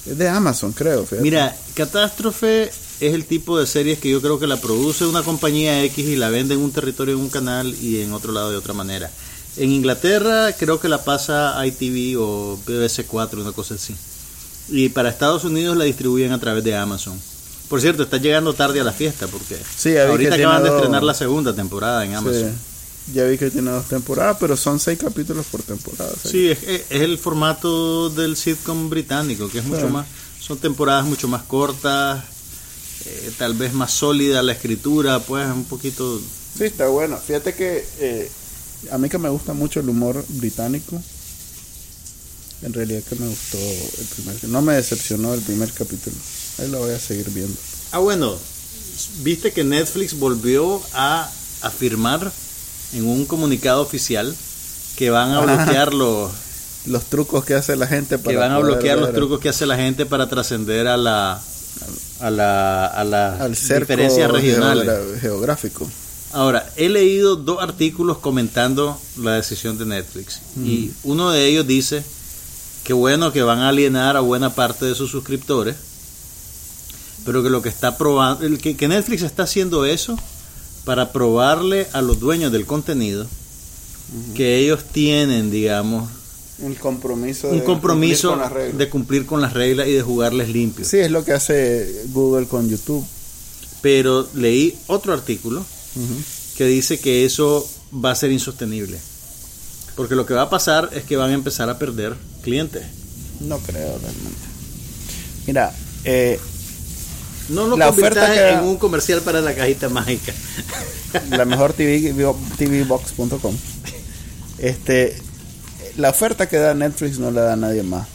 [SPEAKER 2] Es de Amazon, creo.
[SPEAKER 1] Mira, Catástrofe es el tipo de series que yo creo que la produce una compañía X y la vende en un territorio en un canal y en otro lado de otra manera. En Inglaterra creo que la pasa ITV o BBC 4, una cosa así. Y para Estados Unidos la distribuyen a través de Amazon. Por cierto, está llegando tarde a la fiesta porque ahorita acaban de estrenar la segunda temporada en Amazon.
[SPEAKER 2] Ya vi que tiene dos temporadas, pero son seis capítulos por temporada.
[SPEAKER 1] Sí, es, el formato del sitcom británico, que es mucho más, son temporadas mucho más cortas, eh, tal vez más sólida la escritura, pues un poquito...
[SPEAKER 2] Sí, está bueno. Fíjate que eh, a mí que me gusta mucho el humor británico, en realidad que me gustó el primer... No me decepcionó el primer capítulo. Ahí lo voy a seguir viendo.
[SPEAKER 1] Ah, bueno, viste que Netflix volvió a afirmar en un comunicado oficial que van a bloquear los
[SPEAKER 2] los trucos que hace la gente
[SPEAKER 1] para que van a bloquear los trucos que hace la gente para trascender a la a la a las diferencias regionales.
[SPEAKER 2] geográfico.
[SPEAKER 1] Ahora he leído dos artículos comentando la decisión de Netflix y uno de ellos dice que bueno que van a alienar a buena parte de sus suscriptores pero que lo que está probando que, que Netflix está haciendo eso para probarle a los dueños del contenido que ellos tienen, digamos,
[SPEAKER 2] un compromiso,
[SPEAKER 1] un compromiso de cumplir con las reglas y de jugarles limpio.
[SPEAKER 2] Sí, es lo que hace Google con YouTube.
[SPEAKER 1] Pero leí otro artículo que dice que eso va a ser insostenible. Porque lo que va a pasar es que van a empezar a perder clientes.
[SPEAKER 2] No creo realmente. Mira, eh,
[SPEAKER 1] no lo la oferta en un comercial para la cajita mágica.
[SPEAKER 2] La mejor TV, tvbox.com. Este, la oferta que da Netflix no la da nadie más.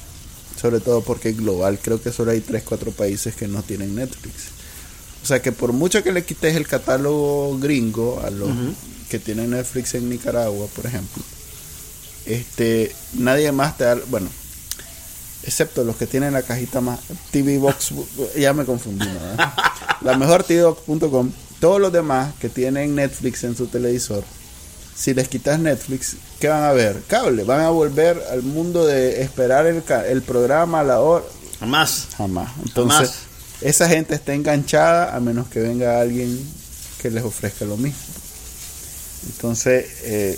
[SPEAKER 2] Sobre todo porque es global. Creo que solo hay 3, 4 países que no tienen Netflix. O sea que por mucho que le quites el catálogo gringo a los que tienen Netflix en Nicaragua, por ejemplo, este, nadie más te da, bueno, excepto los que tienen la cajita más TV Box, ya me confundí, la mejor tvbox.com, todos los demás que tienen Netflix en su televisor, si les quitas Netflix, ¿qué van a ver? Cable, van a volver al mundo de esperar el, el programa a la hora.
[SPEAKER 1] Jamás.
[SPEAKER 2] Jamás. Entonces, esa gente está enganchada a menos que venga alguien que les ofrezca lo mismo. Entonces, eh,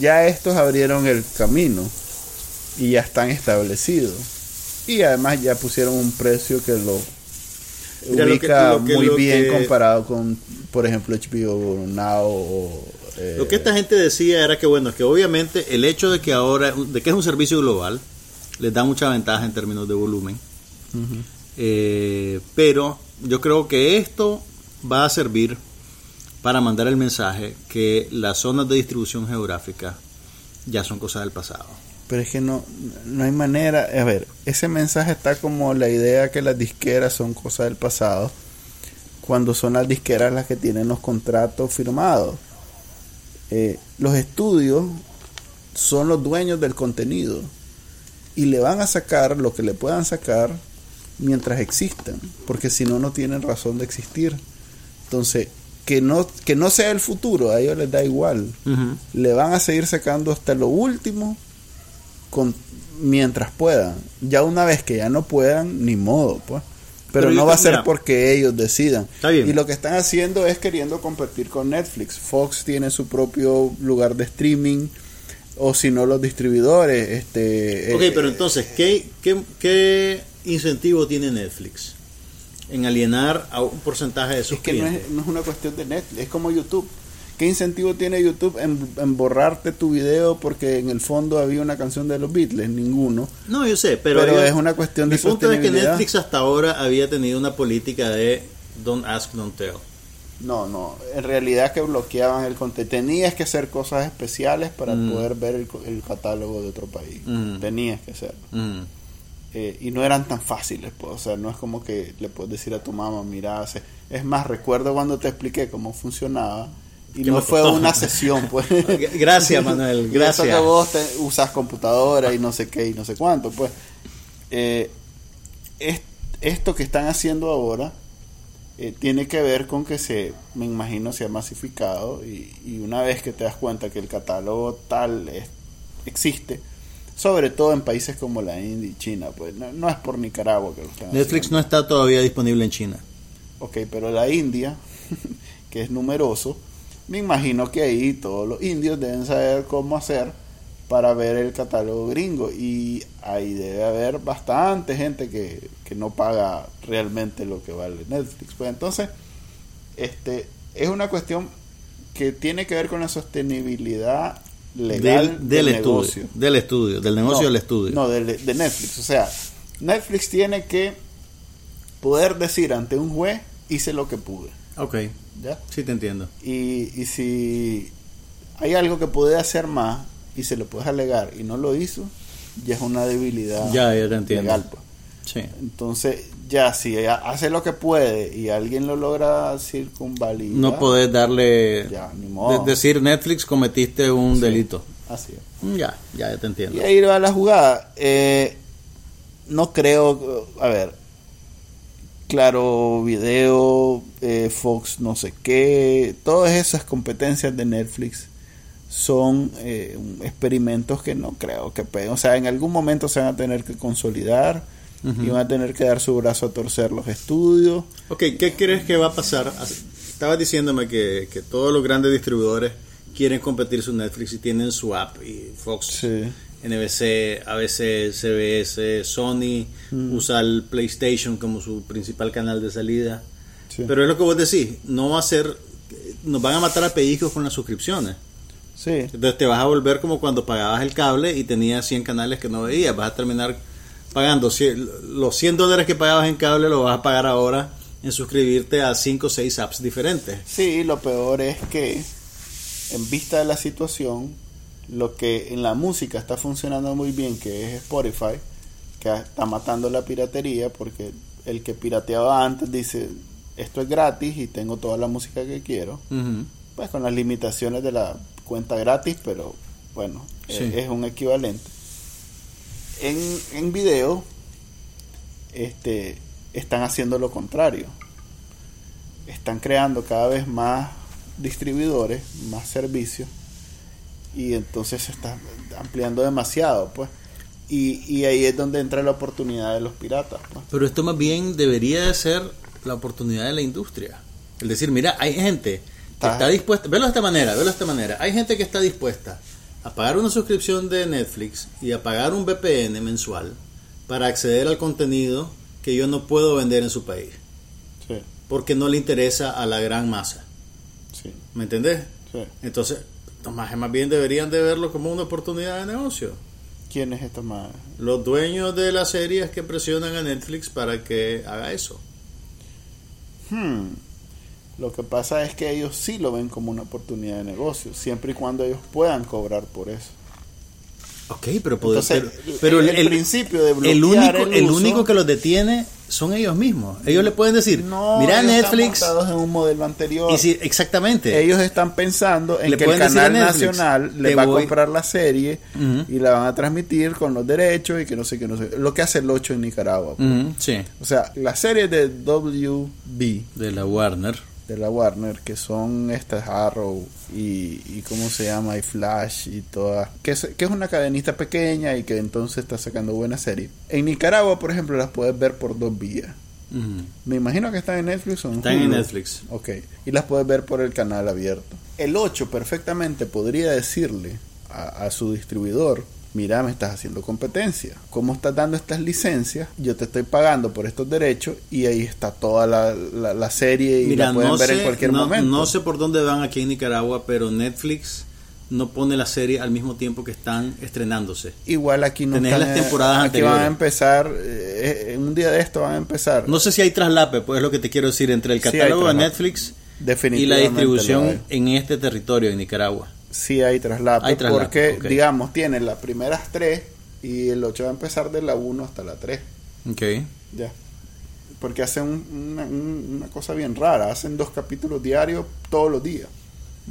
[SPEAKER 2] ya estos abrieron el camino y ya están establecidos. Y además ya pusieron un precio que lo ubica muy bien comparado con, por ejemplo, HBO Now o...
[SPEAKER 1] Eh, lo que esta gente decía era que, bueno, que obviamente el hecho de que ahora, de que es un servicio global, les da mucha ventaja en términos de volumen. Eh, pero yo creo que esto va a servir para mandar el mensaje que las zonas de distribución geográfica ya son cosas del pasado.
[SPEAKER 2] Pero es que no, no hay manera. A ver, ese mensaje está como la idea que las disqueras son cosas del pasado, cuando son las disqueras las que tienen los contratos firmados. Eh, los estudios son los dueños del contenido y le van a sacar lo que le puedan sacar mientras existan, porque si no, no tienen razón de existir. Entonces, que no, que no sea el futuro, a ellos les da igual. Le van a seguir sacando hasta lo último con, mientras puedan. Ya una vez que ya no puedan, ni modo, pues. Pero, no va a ser porque ellos decidan. Y lo que están haciendo es queriendo competir con Netflix. Fox tiene su propio lugar de streaming o si no los distribuidores. Este,
[SPEAKER 1] ok, eh, pero entonces, ¿qué, qué, qué incentivo tiene Netflix en alienar a un porcentaje de sus
[SPEAKER 2] es que No es, no es una cuestión de Netflix, es como YouTube. ¿Qué incentivo tiene YouTube en, borrarte tu video porque en el fondo había una canción de los Beatles? Ninguno.
[SPEAKER 1] No, yo sé, pero,
[SPEAKER 2] es una cuestión de
[SPEAKER 1] Mi punto es que Netflix hasta ahora había tenido una política de don't ask, don't tell.
[SPEAKER 2] No, no. En realidad que bloqueaban el contenido. Tenías que hacer cosas especiales para
[SPEAKER 1] Mm.
[SPEAKER 2] poder ver el, el catálogo de otro país.
[SPEAKER 1] Mm.
[SPEAKER 2] Tenías que hacerlo.
[SPEAKER 1] Mm.
[SPEAKER 2] Eh, y no eran tan fáciles, pues. O sea, no es como que le puedes decir a tu mamá, mira, hace... es más, recuerdo cuando te expliqué cómo funcionaba. Y
[SPEAKER 1] ¿Qué
[SPEAKER 2] no fue una sesión, pues.
[SPEAKER 1] Gracias, Manuel, gracias.
[SPEAKER 2] que vos te- usas computadora y no sé qué y no sé cuánto, pues. Eh, es- esto que están haciendo ahora eh, tiene que ver con que se, me imagino, se ha masificado y, y una vez que te das cuenta que el catálogo tal es- existe, sobre todo en países como la India y China, pues no, no es por Nicaragua que lo están
[SPEAKER 1] Netflix no está todavía disponible en China.
[SPEAKER 2] Ok, pero la India, que es numeroso, me imagino que ahí todos los indios deben saber cómo hacer para ver el catálogo gringo y ahí debe haber bastante gente que, que no paga realmente lo que vale Netflix. Pues entonces, este es una cuestión que tiene que ver con la sostenibilidad legal
[SPEAKER 1] del,
[SPEAKER 2] del,
[SPEAKER 1] del
[SPEAKER 2] negocio.
[SPEAKER 1] estudio. Del estudio, del negocio
[SPEAKER 2] No,
[SPEAKER 1] del estudio.
[SPEAKER 2] No, del- de, Netflix. O sea, Netflix tiene que poder decir ante un juez, hice lo que pude.
[SPEAKER 1] Ok,
[SPEAKER 2] ¿Ya?
[SPEAKER 1] sí te entiendo.
[SPEAKER 2] Y, y si hay algo que puede hacer más y se lo puedes alegar y no lo hizo, ya es una debilidad
[SPEAKER 1] Ya, ya te entiendo.
[SPEAKER 2] legal. pues.
[SPEAKER 1] Sí.
[SPEAKER 2] Entonces, ya si ella hace lo que puede y alguien lo logra circunvalidar,
[SPEAKER 1] No podés darle...
[SPEAKER 2] Ya, ni
[SPEAKER 1] de-
[SPEAKER 2] modo.
[SPEAKER 1] decir Netflix cometiste un
[SPEAKER 2] Sí.
[SPEAKER 1] delito.
[SPEAKER 2] Así es.
[SPEAKER 1] Mm, Ya, ya, ya te entiendo.
[SPEAKER 2] Y ahí va la jugada. Eh, no creo, a ver, claro, video, eh, Fox, no sé qué, todas esas competencias de Netflix son eh, experimentos que no creo que peguen. O sea, en algún momento se van a tener que consolidar y van a tener que dar su brazo a torcer los estudios.
[SPEAKER 1] Ok, ¿qué crees que va a pasar? Estabas diciéndome que, que todos los grandes distribuidores quieren competir su Netflix y tienen su app y Fox,
[SPEAKER 2] Sí.
[SPEAKER 1] NBC, ABC, CBS, Sony
[SPEAKER 2] Mm.
[SPEAKER 1] usa el PlayStation como su principal canal de salida.
[SPEAKER 2] Sí.
[SPEAKER 1] Pero es lo que vos decís, no va a ser, nos van a matar a pellizcos con las suscripciones.
[SPEAKER 2] sí.
[SPEAKER 1] Entonces te vas a volver como cuando pagabas el cable y tenías 100 canales que no veías. Vas a terminar pagando los 100 dólares que pagabas en cable, lo vas a pagar ahora en suscribirte a 5 o 6 apps diferentes.
[SPEAKER 2] Sí, lo peor es que en vista de la situación, lo que en la música está funcionando muy bien, que es Spotify, que está matando la piratería, porque el que pirateaba antes dice, esto es gratis y tengo toda la música que quiero, pues con las limitaciones de la cuenta gratis, pero bueno,
[SPEAKER 1] Sí.
[SPEAKER 2] es, es un equivalente. En, en video, este, están haciendo lo contrario. Están creando cada vez más distribuidores, más servicios, y entonces se está ampliando demasiado, pues. Y, y ahí es donde entra la oportunidad de los piratas, pues.
[SPEAKER 1] Pero esto más bien debería de ser la oportunidad de la industria. Es decir, mira, hay gente que está dispuesta, velo de esta manera, velo de esta manera, hay gente que está dispuesta a pagar una suscripción de Netflix y a pagar un VPN mensual para acceder al contenido que yo no puedo vender en su país,
[SPEAKER 2] Sí,
[SPEAKER 1] porque no le interesa a la gran masa.
[SPEAKER 2] sí,
[SPEAKER 1] ¿Me entendés?
[SPEAKER 2] sí.
[SPEAKER 1] Entonces, los más, más bien deberían de verlo como una oportunidad de negocio.
[SPEAKER 2] ¿Quién es esta madre?
[SPEAKER 1] Los dueños de las series que presionan a Netflix para que haga eso.
[SPEAKER 2] Hmm. Lo que pasa es que ellos sí lo ven como una oportunidad de negocio, siempre y cuando ellos puedan cobrar por eso.
[SPEAKER 1] Ok, pero, poder-
[SPEAKER 2] Entonces,
[SPEAKER 1] pero, pero
[SPEAKER 2] el,
[SPEAKER 1] el,
[SPEAKER 2] el principio de bloquear
[SPEAKER 1] el único,
[SPEAKER 2] el,
[SPEAKER 1] único que los detiene son ellos mismos. Ellos le pueden decir,
[SPEAKER 2] no,
[SPEAKER 1] mira Netflix,
[SPEAKER 2] están en un modelo anterior.
[SPEAKER 1] y si, exactamente.
[SPEAKER 2] ellos están pensando en
[SPEAKER 1] Le
[SPEAKER 2] que el canal nacional les va
[SPEAKER 1] voy-
[SPEAKER 2] a comprar la serie y la van a transmitir con los derechos y que no sé qué, no sé. Lo que hace el 8 en Nicaragua. pues.
[SPEAKER 1] Sí,
[SPEAKER 2] O sea, la serie de WB
[SPEAKER 1] de la Warner.
[SPEAKER 2] De la Warner, que son estas Arrow y, y cómo se llama, y Flash y todas, que es, que es una cadenita pequeña y que entonces está sacando buenas series. En Nicaragua, por ejemplo, las puedes ver por dos vías. Me imagino que están en Netflix o en
[SPEAKER 1] Están en. Netflix.
[SPEAKER 2] Ok, y las puedes ver por el canal abierto. El 8 perfectamente podría decirle a, a su distribuidor, mira, me estás haciendo competencia. ¿Cómo estás dando estas licencias? Yo te estoy pagando por estos derechos y ahí está toda la, la- la serie y
[SPEAKER 1] Mira,
[SPEAKER 2] la pueden
[SPEAKER 1] no
[SPEAKER 2] ver
[SPEAKER 1] sé,
[SPEAKER 2] en cualquier
[SPEAKER 1] no,
[SPEAKER 2] momento.
[SPEAKER 1] no sé por dónde van aquí en Nicaragua, pero Netflix no pone la serie al mismo tiempo que están estrenándose.
[SPEAKER 2] Igual aquí no
[SPEAKER 1] Tenés
[SPEAKER 2] están,
[SPEAKER 1] las temporadas
[SPEAKER 2] aquí van a
[SPEAKER 1] anteriores.
[SPEAKER 2] empezar, eh, eh, un día de esto van a empezar.
[SPEAKER 1] No sé si hay traslape, pues es lo que te quiero decir, entre el
[SPEAKER 2] Sí,
[SPEAKER 1] catálogo de
[SPEAKER 2] traslape.
[SPEAKER 1] Netflix Y la distribución en este territorio, en Nicaragua.
[SPEAKER 2] Sí hay traslapo,
[SPEAKER 1] Hay traslapo,
[SPEAKER 2] porque digamos tiene las primeras tres y el 8 va a empezar de la 1 hasta la 3.
[SPEAKER 1] Ok.
[SPEAKER 2] Ya. Porque hacen un- una, un- una cosa bien rara, hacen dos capítulos diarios todos los días.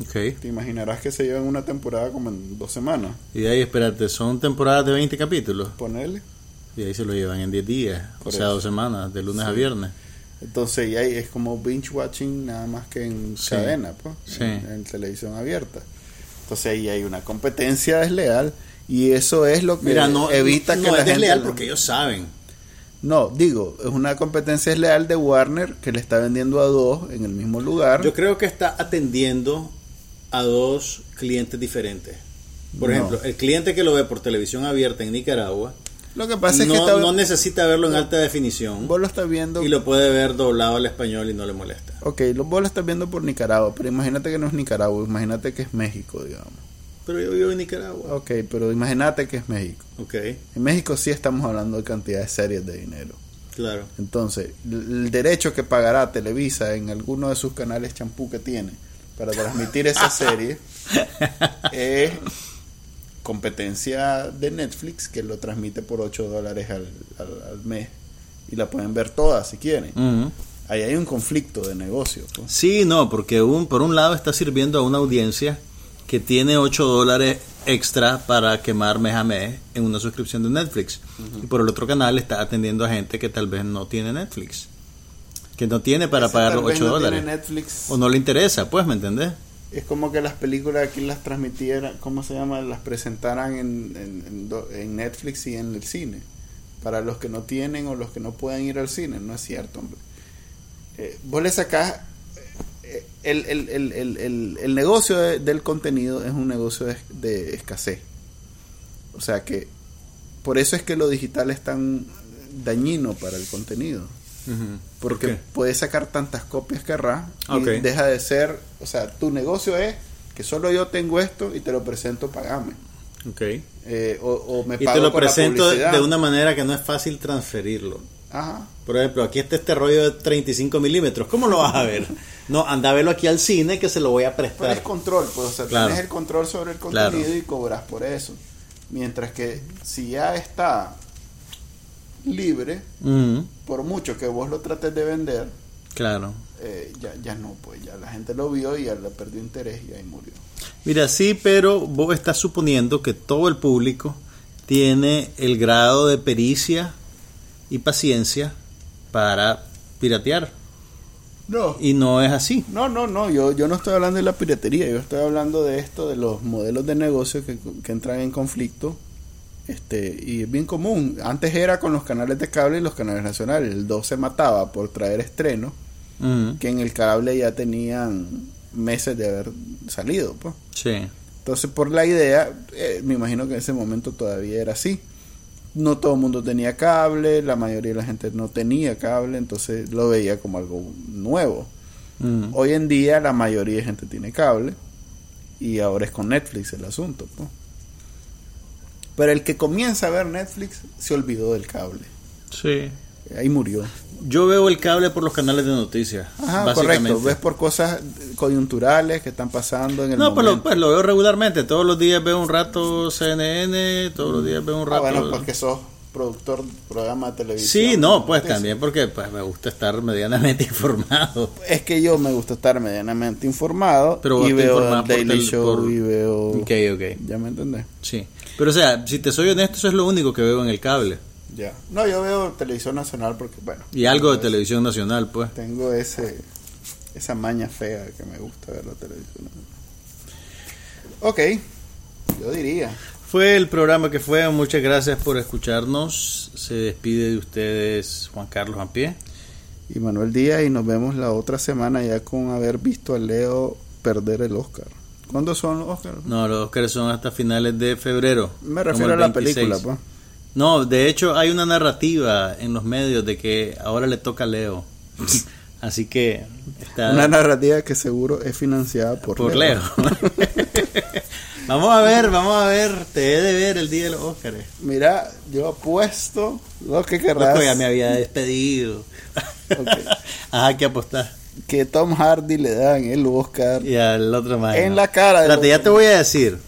[SPEAKER 1] Ok.
[SPEAKER 2] Te imaginarás que se llevan una temporada como en dos semanas.
[SPEAKER 1] Y de ahí, espérate, son temporadas de 20 capítulos.
[SPEAKER 2] Ponerle.
[SPEAKER 1] Y ahí se lo llevan en 10 días.
[SPEAKER 2] Por
[SPEAKER 1] o sea,
[SPEAKER 2] eso.
[SPEAKER 1] dos semanas, de lunes
[SPEAKER 2] Sí.
[SPEAKER 1] a viernes.
[SPEAKER 2] Entonces, y ahí es como binge watching nada más que en
[SPEAKER 1] Sí.
[SPEAKER 2] cadena, pues,
[SPEAKER 1] Sí.
[SPEAKER 2] en, en televisión abierta. Entonces ahí hay una competencia desleal y eso es lo que
[SPEAKER 1] Mira, no,
[SPEAKER 2] evita
[SPEAKER 1] no
[SPEAKER 2] que la
[SPEAKER 1] es
[SPEAKER 2] gente
[SPEAKER 1] desleal porque ellos saben.
[SPEAKER 2] No, digo, es una competencia desleal de Warner que le está vendiendo a dos en el mismo lugar.
[SPEAKER 1] Yo creo que está atendiendo a dos clientes diferentes. Por
[SPEAKER 2] No.
[SPEAKER 1] ejemplo, el cliente que lo ve por televisión abierta en Nicaragua
[SPEAKER 2] Lo que pasa es
[SPEAKER 1] no,
[SPEAKER 2] que está-
[SPEAKER 1] no necesita verlo en alta definición
[SPEAKER 2] vos lo estás viendo.
[SPEAKER 1] y lo puede ver doblado al español y no le molesta.
[SPEAKER 2] Ok, vos lo estás viendo por Nicaragua, pero imagínate que no es Nicaragua, imagínate que es México, digamos.
[SPEAKER 1] Pero yo vivo en Nicaragua.
[SPEAKER 2] Ok, pero imagínate que es México.
[SPEAKER 1] Ok,
[SPEAKER 2] En México sí estamos hablando de cantidad de series de dinero.
[SPEAKER 1] claro.
[SPEAKER 2] Entonces, el el derecho que pagará Televisa en alguno de sus canales champú que tiene para transmitir esa serie es competencia de Netflix que lo transmite por 8 dólares al, al- al mes y la pueden ver todas si quieren. Ahí hay un conflicto de negocio. pues.
[SPEAKER 1] Sí, no, porque un, por un lado está sirviendo a una audiencia que tiene 8 dólares extra para quemar mes a mes en una suscripción de Netflix. Y por el otro canal está atendiendo a gente que tal vez no tiene Netflix. Que no tiene para
[SPEAKER 2] Ese
[SPEAKER 1] pagar
[SPEAKER 2] vez
[SPEAKER 1] 8
[SPEAKER 2] no
[SPEAKER 1] dólares.
[SPEAKER 2] Netflix.
[SPEAKER 1] O no le interesa, pues, ¿me entendés?
[SPEAKER 2] Es como que las películas aquí las transmitieran, ¿cómo se llama? Las presentaran en, en, Netflix y en el cine. Para los que no tienen o los que no pueden ir al cine. No es cierto, hombre. Eh, vos le sacás... eh, El, el, el, el, negocio de- del contenido es un negocio de, de escasez. O sea que por eso es que lo digital es tan dañino para el contenido. Porque puedes sacar tantas copias que querrás y
[SPEAKER 1] Ok.
[SPEAKER 2] deja de ser, o sea, tu negocio es que solo yo tengo esto y te lo presento, pagame.
[SPEAKER 1] Ok.
[SPEAKER 2] Eh, o, o me
[SPEAKER 1] Y
[SPEAKER 2] pago
[SPEAKER 1] te lo
[SPEAKER 2] con
[SPEAKER 1] presento de, una manera que no es fácil transferirlo.
[SPEAKER 2] Ajá.
[SPEAKER 1] Por ejemplo, aquí está este rollo de 35 milímetros. ¿Cómo lo vas a ver? No, anda a verlo aquí al cine que se lo voy a
[SPEAKER 2] Pero
[SPEAKER 1] prestar.
[SPEAKER 2] es control, pues, o sea,
[SPEAKER 1] Claro.
[SPEAKER 2] tienes el control sobre el contenido
[SPEAKER 1] Claro.
[SPEAKER 2] y cobras por eso. Mientras que si ya está libre, por mucho que vos lo trates de vender,
[SPEAKER 1] claro.
[SPEAKER 2] eh, ya, ya no, pues ya la gente lo vio y ya le perdió interés y ahí murió.
[SPEAKER 1] Mira, sí, pero vos estás suponiendo que todo el público tiene el grado de pericia y paciencia para piratear.
[SPEAKER 2] No.
[SPEAKER 1] Y no es así.
[SPEAKER 2] No, no, no, yo, yo no estoy hablando de la piratería, yo estoy hablando de esto, de los modelos de negocio que, que entran en conflicto. Este, y es bien común. Antes era con los canales de cable y los canales nacionales. El 2 se mataba por traer estreno,
[SPEAKER 1] Ujú,
[SPEAKER 2] que en el cable ya tenían meses de haber salido. Pues.
[SPEAKER 1] Sí.
[SPEAKER 2] Entonces, por la idea, eh, me imagino que en ese momento todavía era así. No todo el mundo tenía cable, la mayoría de la gente no tenía cable, entonces lo veía como algo nuevo.
[SPEAKER 1] Ujú.
[SPEAKER 2] Hoy en día la mayoría de gente tiene cable y ahora es con Netflix el asunto. ¿no? Pero el que comienza a ver Netflix se olvidó del cable.
[SPEAKER 1] Sí.
[SPEAKER 2] Ahí murió.
[SPEAKER 1] Yo veo el cable por los canales de noticias.
[SPEAKER 2] Ajá, correcto. Ves por cosas coyunturales que están pasando en el
[SPEAKER 1] No, pues lo,
[SPEAKER 2] momento.
[SPEAKER 1] pues lo veo regularmente. Todos los días veo un rato CNN, todos los días veo un
[SPEAKER 2] Ah,
[SPEAKER 1] rato.
[SPEAKER 2] bueno, porque sos productor de programa de televisión.
[SPEAKER 1] sí, no, pues
[SPEAKER 2] Noticias.
[SPEAKER 1] también porque pues, me gusta estar medianamente informado.
[SPEAKER 2] Es que yo me gusta estar medianamente informado
[SPEAKER 1] Pero vos
[SPEAKER 2] y
[SPEAKER 1] te
[SPEAKER 2] veo el Daily Show
[SPEAKER 1] por-
[SPEAKER 2] y veo...
[SPEAKER 1] Ok, ok.
[SPEAKER 2] ¿Ya me entendés?
[SPEAKER 1] Sí. Pero o sea, si te soy honesto, eso es lo único que veo en el cable.
[SPEAKER 2] Ya. No, yo veo televisión nacional porque, bueno...
[SPEAKER 1] Y algo de televisión nacional, pues.
[SPEAKER 2] Tengo ese esa maña fea que me gusta ver la televisión. Ok, yo diría.
[SPEAKER 1] Fue el programa que fue. Muchas gracias por escucharnos. Se despide de ustedes Juan Carlos Ampie.
[SPEAKER 2] Y Manuel Díaz y nos vemos la otra semana ya con haber visto a Leo perder el Oscar. ¿Cuándo son los Oscars?
[SPEAKER 1] No, los Oscars son hasta finales de febrero.
[SPEAKER 2] Me refiero a la
[SPEAKER 1] 26.
[SPEAKER 2] película, pues.
[SPEAKER 1] No, de hecho hay una narrativa en los medios de que ahora le toca a Leo. Así que está
[SPEAKER 2] Una narrativa que seguro es financiada por,
[SPEAKER 1] por Leo. vamos a ver, vamos a ver. Te he de ver el día de los Oscars.
[SPEAKER 2] Mira, yo apuesto lo que querrás.
[SPEAKER 1] Loco, ya me había despedido.
[SPEAKER 2] Ok.
[SPEAKER 1] Ajá, que apostar.
[SPEAKER 2] Que Tom Hardy le dan el Oscar
[SPEAKER 1] Y al otro más.
[SPEAKER 2] en la cara. del
[SPEAKER 1] Espérate, ya te voy a decir.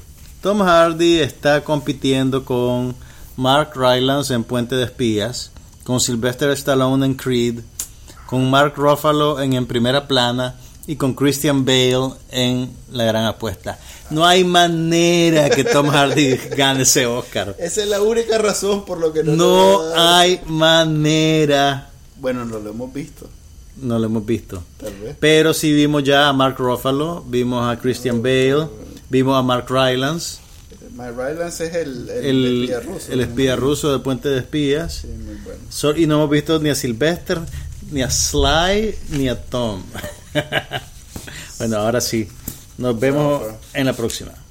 [SPEAKER 1] Tom Hardy está compitiendo con Mark Rylance en Puente de Espías, con Sylvester Stallone en Creed, con Mark Ruffalo en En Primera Plana y con Christian Bale en La Gran Apuesta. No hay manera que Tom Hardy gane ese Oscar.
[SPEAKER 2] Esa es la única razón por lo que no,
[SPEAKER 1] No hay manera.
[SPEAKER 2] Bueno, no lo hemos visto,
[SPEAKER 1] No lo hemos visto.
[SPEAKER 2] tal vez.
[SPEAKER 1] Pero sí vimos ya a Mark Ruffalo, vimos a Christian Bale, vimos a Mark Rylance.
[SPEAKER 2] My Rylance es el, el,
[SPEAKER 1] el,
[SPEAKER 2] espía ruso.
[SPEAKER 1] el espía ruso de Puente de Espías.
[SPEAKER 2] Sí, muy bueno.
[SPEAKER 1] So- y no hemos visto ni a Sylvester, ni a Sly, ni a Tom. bueno, ahora sí. Nos vemos en la próxima.